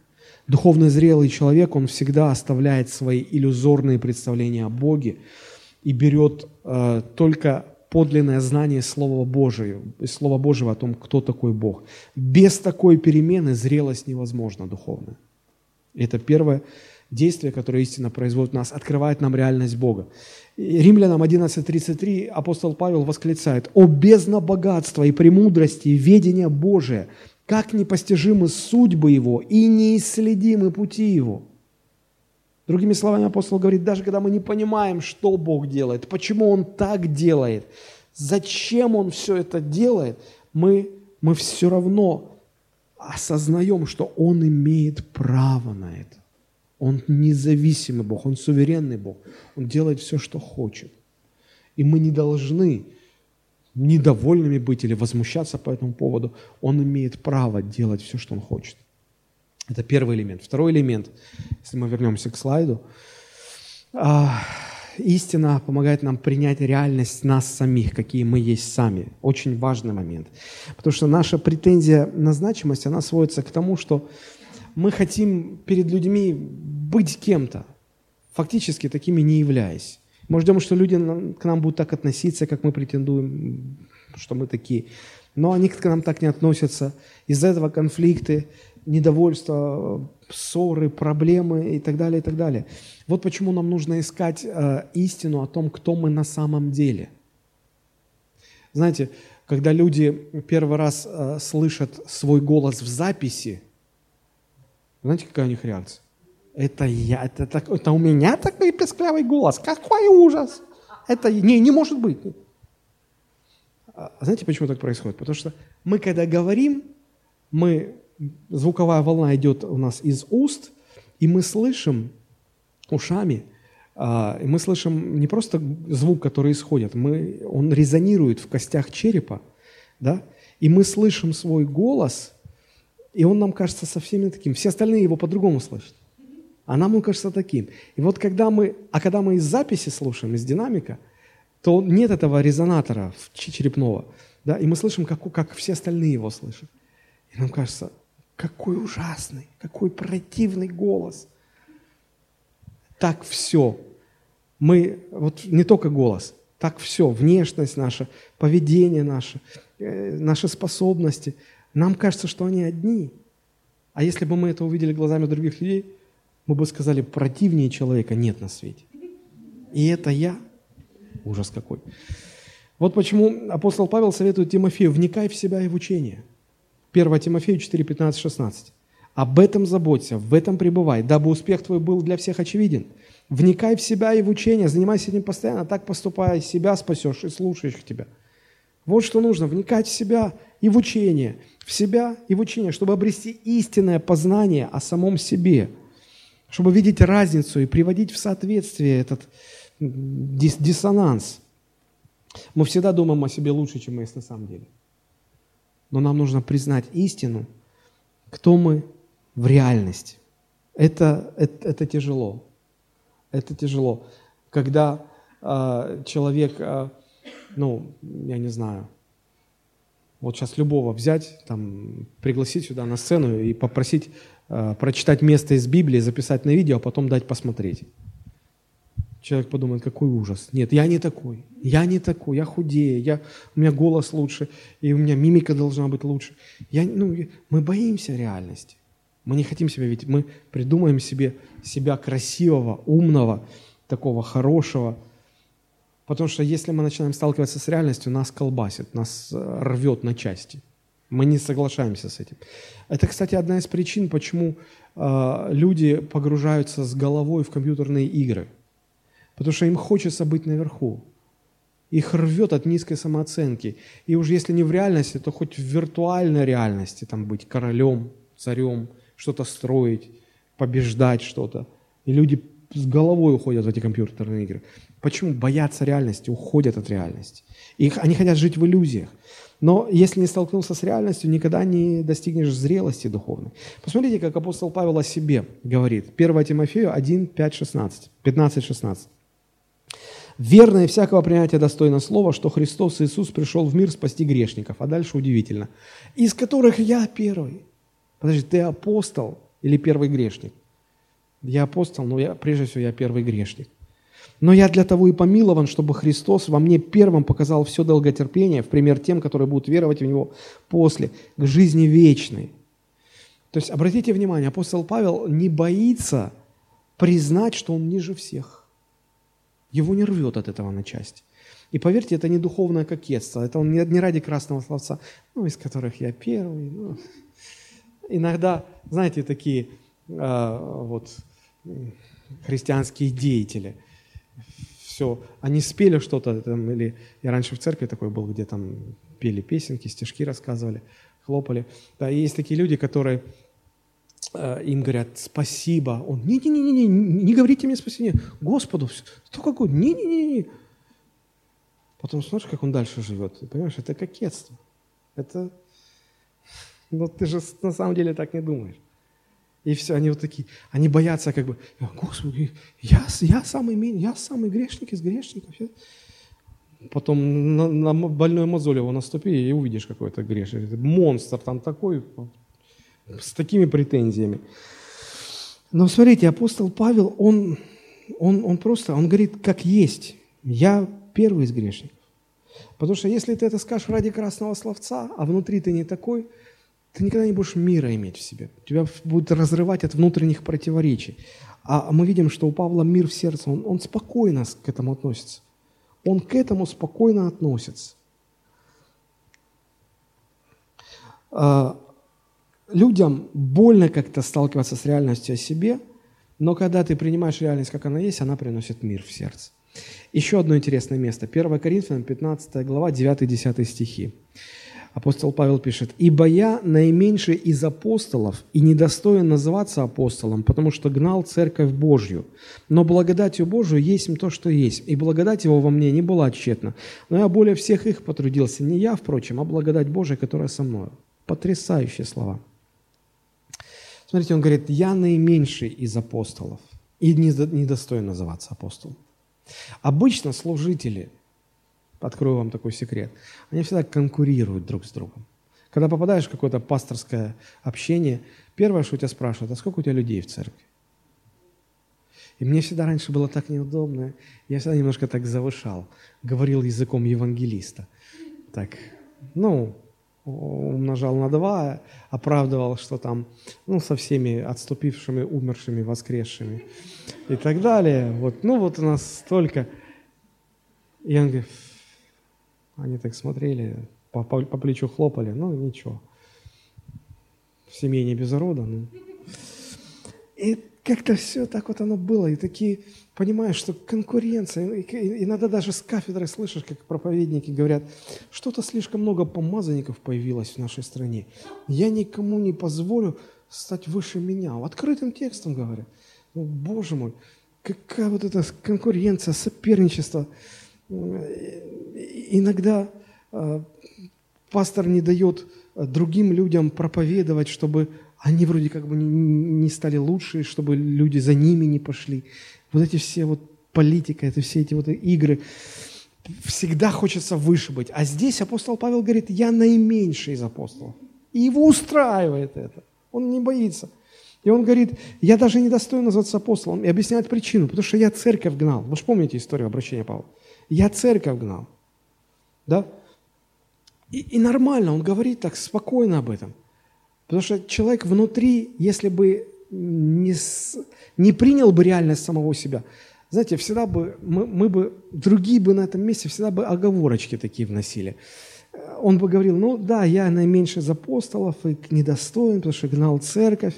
Духовно зрелый человек, он всегда оставляет свои иллюзорные представления о Боге и берет э, только подлинное знание Слова Божьего, Слова Божьего о том, кто такой Бог. Без такой перемены зрелость невозможна духовная. Это первое действие, которое истинно производит нас, открывает нам реальность Бога. Римлянам 11.33 апостол Павел восклицает, «О бездна богатства и премудрости и ведения Божия, как непостижимы судьбы Его и неисследимы пути Его». Другими словами, апостол говорит, даже когда мы не понимаем, что Бог делает, почему Он так делает, зачем Он все это делает, мы, мы все равно осознаем, что Он имеет право на это. Он независимый Бог, Он суверенный Бог. Он делает все, что хочет. И мы не должны недовольными быть или возмущаться по этому поводу. Он имеет право делать все, что Он хочет. Это первый элемент. Второй элемент, если мы вернемся к слайду, а, истина помогает нам принять реальность нас самих, какие мы есть сами. Очень важный момент. Потому что наша претензия на значимость, она сводится к тому, что мы хотим перед людьми быть кем-то, фактически такими не являясь. Мы ждем, что люди к нам будут так относиться, как мы претендуем, что мы такие. Но они к нам так не относятся. Из-за этого конфликты, недовольство, ссоры, проблемы и так далее, и так далее. Вот почему нам нужно искать э, истину о том, кто мы на самом деле. Знаете, когда люди первый раз э, слышат свой голос в записи, знаете, какая у них реакция? Это я, это, так, это у меня такой песклявый голос. Какой ужас! Это не, не может быть. А знаете, почему так происходит? Потому что мы, когда говорим, мы, звуковая волна идет у нас из уст, и мы слышим ушами, а, и мы слышим не просто звук, который исходит, мы, он резонирует в костях черепа, да, и мы слышим свой голос – и он нам кажется совсем не таким. Все остальные его по-другому слышат. А нам он кажется таким. И вот когда мы, а когда мы из записи слушаем, из динамика, то нет этого резонатора черепного, да, и мы слышим, как, как все остальные его слышат. И нам кажется, какой ужасный, какой противный голос. Так все. Мы, вот не только голос, так все, внешность наша, поведение наше, э, наши способности. Нам кажется, что они одни. А если бы мы это увидели глазами других людей, мы бы сказали, противнее человека нет на свете. И это я. Ужас какой. Вот почему апостол Павел советует Тимофею, вникай в себя и в учение. 1 Тимофею 4, 15, 16. Об этом заботься, в этом пребывай, дабы успех твой был для всех очевиден. Вникай в себя и в учение, занимайся этим постоянно, так поступая, себя спасешь и слушающих тебя. Вот что нужно, вникать в себя и в учение, в себя и в учение, чтобы обрести истинное познание о самом себе, чтобы видеть разницу и приводить в соответствие этот диссонанс. Мы всегда думаем о себе лучше, чем мы есть на самом деле. Но нам нужно признать истину, кто мы в реальности. Это, это, это тяжело. Это тяжело. Когда э, человек, э, ну, я не знаю, вот сейчас любого взять, там, пригласить сюда на сцену и попросить э, прочитать место из Библии, записать на видео, а потом дать посмотреть. Человек подумает, какой ужас. Нет, я не такой. Я не такой. Я худее. Я, у меня голос лучше. И у меня мимика должна быть лучше. Я, ну, мы боимся реальности. Мы не хотим себя видеть. Мы придумаем себе себя красивого, умного, такого хорошего. Потому что если мы начинаем сталкиваться с реальностью, нас колбасит, нас э, рвет на части. Мы не соглашаемся с этим. Это, кстати, одна из причин, почему э, люди погружаются с головой в компьютерные игры – потому что им хочется быть наверху. Их рвет от низкой самооценки. И уж если не в реальности, то хоть в виртуальной реальности, там быть королем, царем, что-то строить, побеждать что-то. И люди с головой уходят в эти компьютерные игры. Почему? Боятся реальности, уходят от реальности. Их, они хотят жить в иллюзиях. Но если не столкнулся с реальностью, никогда не достигнешь зрелости духовной. Посмотрите, как апостол Павел о себе говорит. 1 Тимофею 1, 5, 16, 15, 16. Верное всякого принятия достойно слова, что Христос Иисус пришел в мир спасти грешников. А дальше удивительно. Из которых я первый. Подожди, ты апостол или первый грешник? Я апостол, но я, прежде всего я первый грешник. Но я для того и помилован, чтобы Христос во мне первым показал все долготерпение, в пример тем, которые будут веровать в Него после, к жизни вечной. То есть, обратите внимание, апостол Павел не боится признать, что он ниже всех. Его не рвет от этого на части. И поверьте, это не духовное кокетство, это он не ради красного словца, ну, из которых я первый. Ну. Иногда, знаете, такие э, вот христианские деятели, все, они спели что-то, там, или я раньше в церкви такой был, где там пели песенки, стишки рассказывали, хлопали. Да, есть такие люди, которые им говорят спасибо. Он, не-не-не, не говорите мне спасибо, Господу, что какой, не-не-не. Потом смотришь, как он дальше живет, ты понимаешь, это кокетство. Это, ну ты же на самом деле так не думаешь. И все, они вот такие, они боятся как бы, Господи, я, я, самый, я самый грешник из грешников. Потом на, на больной мозоль его наступи и увидишь какой-то грешник. Монстр там такой, с такими претензиями. Но смотрите, апостол Павел, он, он, он просто, он говорит, как есть. Я первый из грешников. Потому что если ты это скажешь ради красного словца, а внутри ты не такой, ты никогда не будешь мира иметь в себе. Тебя будет разрывать от внутренних противоречий. А мы видим, что у Павла мир в сердце, он, он спокойно к этому относится. Он к этому спокойно относится. А, людям больно как-то сталкиваться с реальностью о себе, но когда ты принимаешь реальность, как она есть, она приносит мир в сердце. Еще одно интересное место. 1 Коринфянам, 15 глава, 9-10 стихи. Апостол Павел пишет, «Ибо я наименьший из апостолов и недостоин называться апостолом, потому что гнал церковь Божью. Но благодатью Божию есть им то, что есть, и благодать его во мне не была тщетна. Но я более всех их потрудился, не я, впрочем, а благодать Божия, которая со мною». Потрясающие слова. Смотрите, он говорит, я наименьший из апостолов и недостоин называться апостолом. Обычно служители, открою вам такой секрет, они всегда конкурируют друг с другом. Когда попадаешь в какое-то пасторское общение, первое, что у тебя спрашивают, а сколько у тебя людей в церкви? И мне всегда раньше было так неудобно, я всегда немножко так завышал, говорил языком евангелиста. Так, ну, умножал на два, оправдывал, что там, ну, со всеми отступившими, умершими, воскресшими и так далее. Вот, ну, вот у нас столько. И он говорит, они так смотрели, по, по, по плечу хлопали, ну, ничего. В семье не без рода, ну. И как-то все так вот оно было, и такие, понимаешь, что конкуренция, иногда даже с кафедры слышишь, как проповедники говорят, что-то слишком много помазанников появилось в нашей стране. Я никому не позволю стать выше меня. Открытым текстом говорят. Ну, Боже мой, какая вот эта конкуренция, соперничество. Иногда э, пастор не дает другим людям проповедовать, чтобы они вроде как бы не стали лучше, чтобы люди за ними не пошли. Вот эти все вот политика, это все эти вот игры, всегда хочется выше быть. А здесь апостол Павел говорит, я наименьший из апостолов. И его устраивает это. Он не боится. И он говорит, я даже не достоин называться апостолом. И объясняет причину, потому что я церковь гнал. Вы же помните историю обращения Павла? Я церковь гнал. Да? И, и нормально, он говорит так спокойно об этом. Потому что человек внутри, если бы не, с, не принял бы реальность самого себя, знаете, всегда бы, мы, мы бы, другие бы на этом месте всегда бы оговорочки такие вносили. Он бы говорил, ну да, я наименьший из апостолов и недостоин, потому что гнал церковь.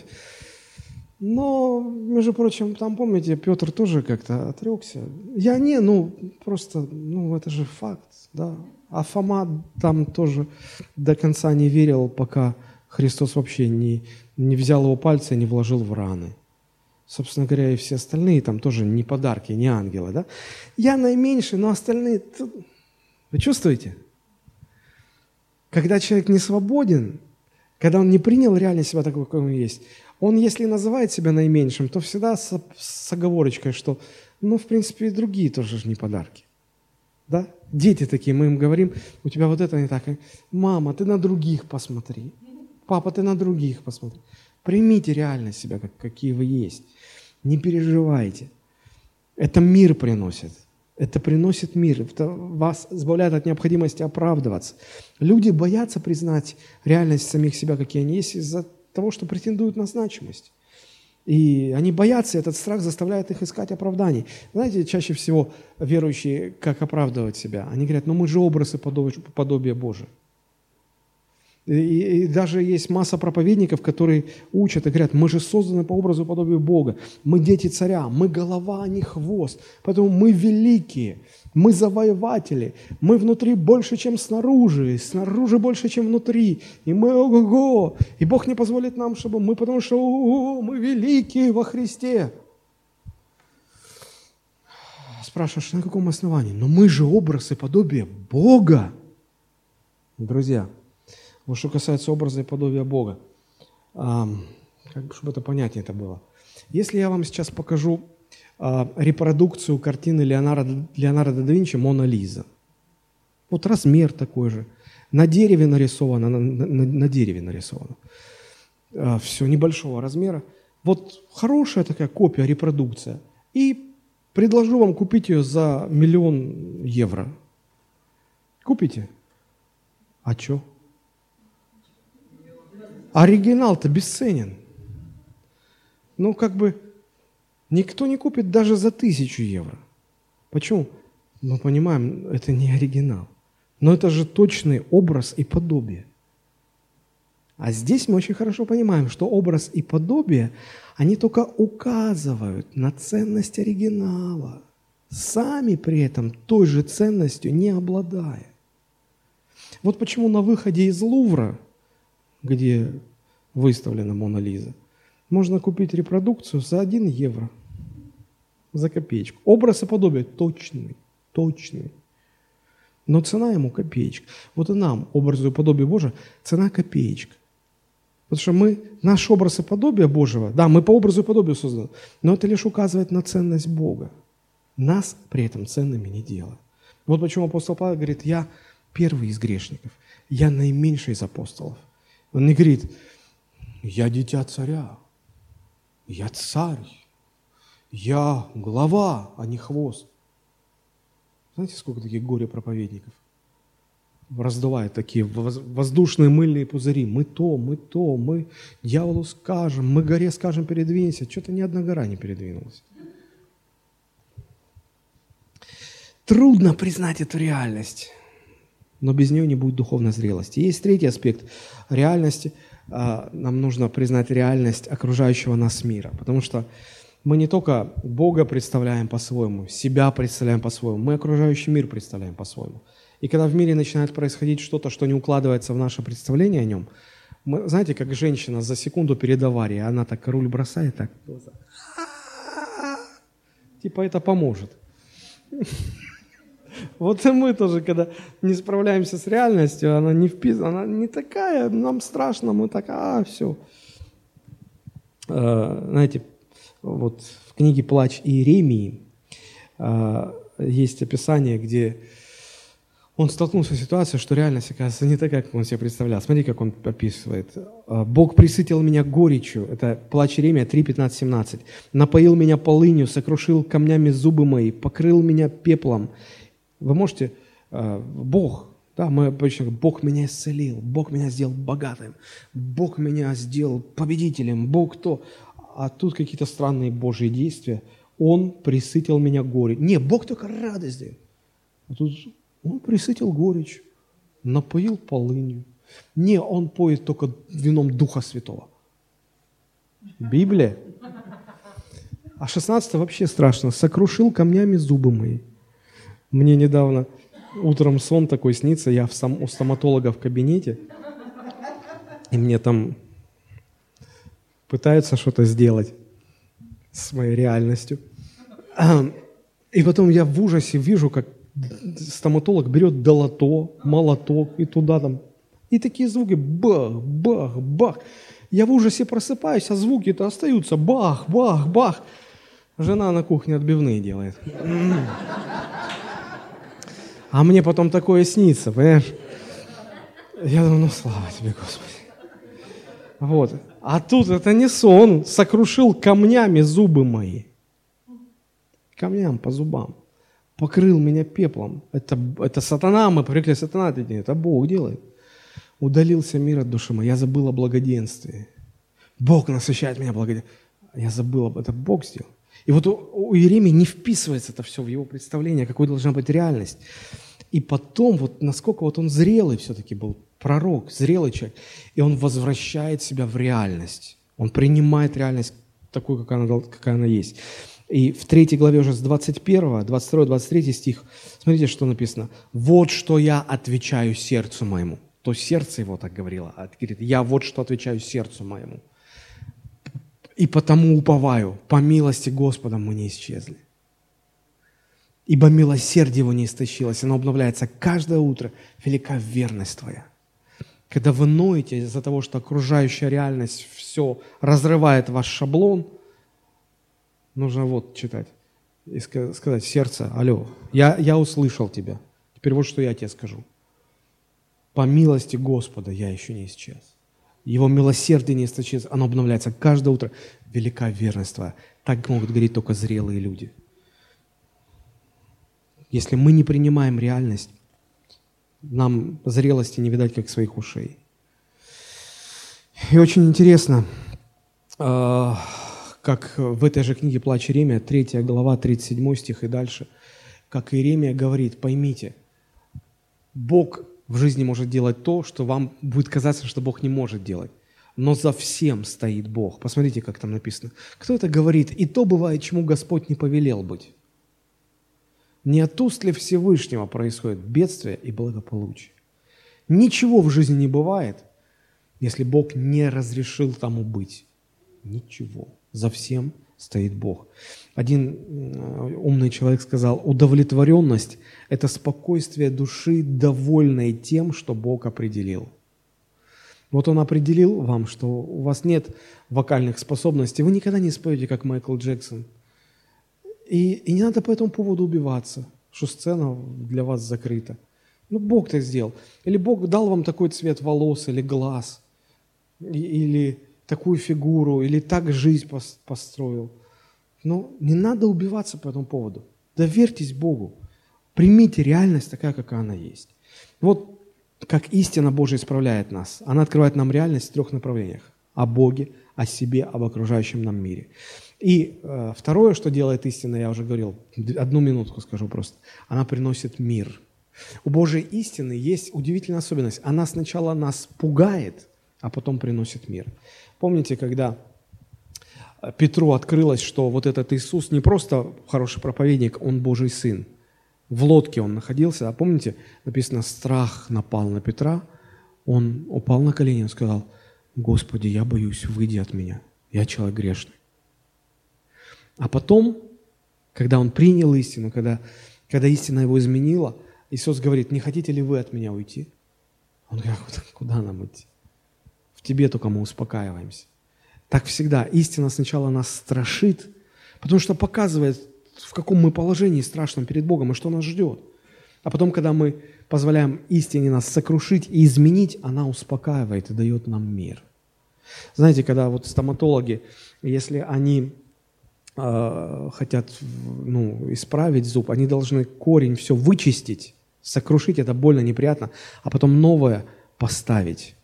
Но, между прочим, там, помните, Петр тоже как-то отрекся. Я не, ну, просто, ну, это же факт, да. А Фома там тоже до конца не верил, пока Христос вообще не, не взял его пальцы и не вложил в раны. Собственно говоря, и все остальные там тоже не подарки, не ангелы. Да? Я наименьший, но остальные... Вы чувствуете? Когда человек не свободен, когда он не принял реально себя такой, какой он есть, он, если называет себя наименьшим, то всегда с, с оговорочкой, что, ну, в принципе, и другие тоже же не подарки. Да? Дети такие, мы им говорим, у тебя вот это не так. Мама, ты на других посмотри. Папа, ты на других посмотри. Примите реально себя, как, какие вы есть. Не переживайте. Это мир приносит. Это приносит мир. Это вас избавляет от необходимости оправдываться. Люди боятся признать реальность самих себя, какие они есть, из-за того, что претендуют на значимость. И они боятся, и этот страх заставляет их искать оправданий. Знаете, чаще всего верующие, как оправдывать себя? Они говорят, ну мы же образы подобия Божие. И, и даже есть масса проповедников, которые учат и говорят, мы же созданы по образу и подобию Бога, мы дети царя, мы голова, а не хвост, поэтому мы великие, мы завоеватели, мы внутри больше, чем снаружи, снаружи больше, чем внутри, и мы ого-го, и Бог не позволит нам, чтобы мы, потому что ого, мы великие во Христе. Спрашиваешь, на каком основании? Но мы же образ и подобие Бога. Друзья, вот что касается образа и подобия Бога, как, чтобы это понятнее это было. Если я вам сейчас покажу а, репродукцию картины Леонардо, Леонардо да Винчи «Мона Лиза», вот размер такой же, на дереве нарисовано, на, на, на дереве нарисовано, а, все небольшого размера, вот хорошая такая копия, репродукция, и предложу вам купить ее за миллион евро. Купите? А что? Оригинал-то бесценен. Ну, как бы, никто не купит даже за тысячу евро. Почему? Мы понимаем, это не оригинал. Но это же точный образ и подобие. А здесь мы очень хорошо понимаем, что образ и подобие, они только указывают на ценность оригинала, сами при этом той же ценностью не обладая. Вот почему на выходе из Лувра где выставлена Мона Лиза, можно купить репродукцию за 1 евро, за копеечку. Образ и подобие точный, точный. Но цена ему копеечка. Вот и нам, образу и подобию Божия, цена копеечка. Потому что мы, наш образ и подобие Божьего, да, мы по образу и подобию созданы, но это лишь указывает на ценность Бога. Нас при этом ценными не делает. Вот почему апостол Павел говорит, я первый из грешников, я наименьший из апостолов. Он не говорит, я дитя царя, я царь, я глава, а не хвост. Знаете, сколько таких горе-проповедников? Раздувают такие воздушные мыльные пузыри. Мы то, мы то, мы дьяволу скажем, мы горе скажем передвинься. Что-то ни одна гора не передвинулась. Трудно признать эту реальность, но без нее не будет духовной зрелости. Есть третий аспект реальности. А, нам нужно признать реальность окружающего нас мира, потому что мы не только Бога представляем по-своему, себя представляем по-своему, мы окружающий мир представляем по-своему. И когда в мире начинает происходить что-то, что не укладывается в наше представление о нем, мы, знаете, как женщина за секунду перед аварией, она так руль бросает, так. Типа это поможет. Вот и мы тоже, когда не справляемся с реальностью, она не вписана, она не такая, нам страшно, мы так, а, все. А, знаете, вот в книге «Плач Иеремии» а, есть описание, где он столкнулся с ситуацией, что реальность, оказывается, не такая, как он себе представлял. Смотри, как он описывает. «А, «Бог присытил меня горечью». Это плач Иеремия 3, 15, 17. «Напоил меня полынью, сокрушил камнями зубы мои, покрыл меня пеплом, вы можете, э, Бог, да, мы обычно Бог меня исцелил, Бог меня сделал богатым, Бог меня сделал победителем, Бог кто? А тут какие-то странные Божьи действия. Он присытил меня горе. Не, Бог только радость дает. А тут он присытил горечь, напоил полынью. Не, он поет только вином Духа Святого. Библия. А 16 вообще страшно. Сокрушил камнями зубы мои. Мне недавно утром сон такой снится, я в сам, у стоматолога в кабинете, и мне там пытаются что-то сделать с моей реальностью. И потом я в ужасе вижу, как стоматолог берет долото, молоток и туда там. И такие звуки бах, бах, бах. Я в ужасе просыпаюсь, а звуки-то остаются бах, бах, бах. Жена на кухне отбивные делает. А мне потом такое снится, понимаешь? Я думаю, ну слава тебе, Господи. Вот. А тут это не сон, сокрушил камнями зубы мои. Камням по зубам. Покрыл меня пеплом. Это, это сатана, мы привыкли сатана, это Бог делает. Удалился мир от души моей. Я забыл о благоденствии. Бог насыщает меня благоденствием. Я забыл об этом. Бог сделал. И вот у, у Иеремии не вписывается это все в его представление, какой должна быть реальность. И потом, вот насколько вот он зрелый все-таки был, пророк, зрелый человек, и он возвращает себя в реальность. Он принимает реальность такую, какая она, какая она есть. И в третьей главе уже с 21, 22, 23 стих, смотрите, что написано. «Вот что я отвечаю сердцу моему». То сердце его так говорило. А говорит, я вот что отвечаю сердцу моему. И потому уповаю, по милости Господа мы не исчезли. Ибо милосердие его не истощилось, оно обновляется каждое утро. Велика верность твоя. Когда вы ноете из-за того, что окружающая реальность все разрывает ваш шаблон, нужно вот читать и сказать, сердце, алло, я, я услышал тебя. Теперь вот что я тебе скажу. По милости Господа я еще не исчез. Его милосердие не истощилось, оно обновляется каждое утро. Велика верность твоя. Так могут говорить только зрелые люди – если мы не принимаем реальность, нам зрелости не видать, как своих ушей. И очень интересно, а, как в этой же книге «Плач Иеремия», 3 глава, 37 стих и дальше, как Иеремия говорит, поймите, Бог в жизни может делать то, что вам будет казаться, что Бог не может делать. Но за всем стоит Бог. Посмотрите, как там написано. Кто это говорит? И то бывает, чему Господь не повелел быть. Не от уст ли Всевышнего происходит бедствие и благополучие? Ничего в жизни не бывает, если Бог не разрешил тому быть. Ничего. За всем стоит Бог. Один э, умный человек сказал, удовлетворенность – это спокойствие души, довольной тем, что Бог определил. Вот Он определил вам, что у вас нет вокальных способностей, вы никогда не споете, как Майкл Джексон. И, и не надо по этому поводу убиваться, что сцена для вас закрыта. Ну, Бог так сделал. Или Бог дал вам такой цвет волос или глаз, или такую фигуру, или так жизнь построил. Но не надо убиваться по этому поводу. Доверьтесь Богу. Примите реальность такая, какая она есть. Вот как истина Божия исправляет нас. Она открывает нам реальность в трех направлениях. О Боге, о себе, об окружающем нам мире. И э, второе, что делает истина, я уже говорил, одну минутку скажу просто. Она приносит мир. У Божьей истины есть удивительная особенность. Она сначала нас пугает, а потом приносит мир. Помните, когда Петру открылось, что вот этот Иисус не просто хороший проповедник, он Божий Сын – в лодке он находился, а помните, написано, страх напал на Петра, он упал на колени и сказал, Господи, я боюсь, выйди от меня, я человек грешный. А потом, когда он принял истину, когда, когда истина его изменила, Иисус говорит, не хотите ли вы от меня уйти? Он говорит, куда, куда нам идти? Тебе только мы успокаиваемся. Так всегда. Истина сначала нас страшит, потому что показывает в каком мы положении страшном перед Богом и что нас ждет. А потом, когда мы позволяем истине нас сокрушить и изменить, она успокаивает и дает нам мир. Знаете, когда вот стоматологи, если они э, хотят ну, исправить зуб, они должны корень все вычистить, сокрушить, это больно, неприятно, а потом новое поставить.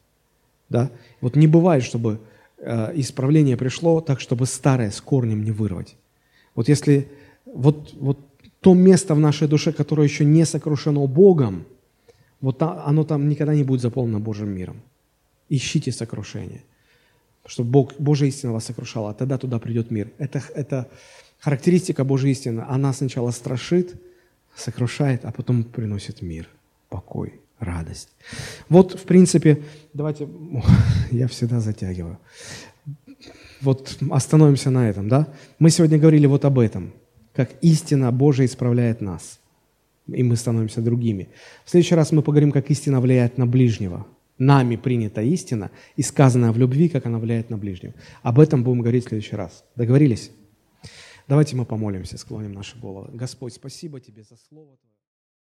Да? Вот не бывает, чтобы э, исправление пришло так, чтобы старое с корнем не вырвать. Вот если вот, вот то место в нашей душе, которое еще не сокрушено Богом, вот оно там никогда не будет заполнено Божьим миром. Ищите сокрушение, чтобы Бог, Божья истина вас сокрушала, а тогда туда придет мир. Это, это характеристика Божьей истины. Она сначала страшит, сокрушает, а потом приносит мир, покой, радость. Вот, в принципе, давайте, [laughs] я всегда затягиваю. Вот остановимся на этом, да? Мы сегодня говорили вот об этом – как истина Божия исправляет нас, и мы становимся другими. В следующий раз мы поговорим, как истина влияет на ближнего. Нами принята истина, и сказанная в любви, как она влияет на ближнего. Об этом будем говорить в следующий раз. Договорились? Давайте мы помолимся, склоним наши головы. Господь, спасибо Тебе за Слово.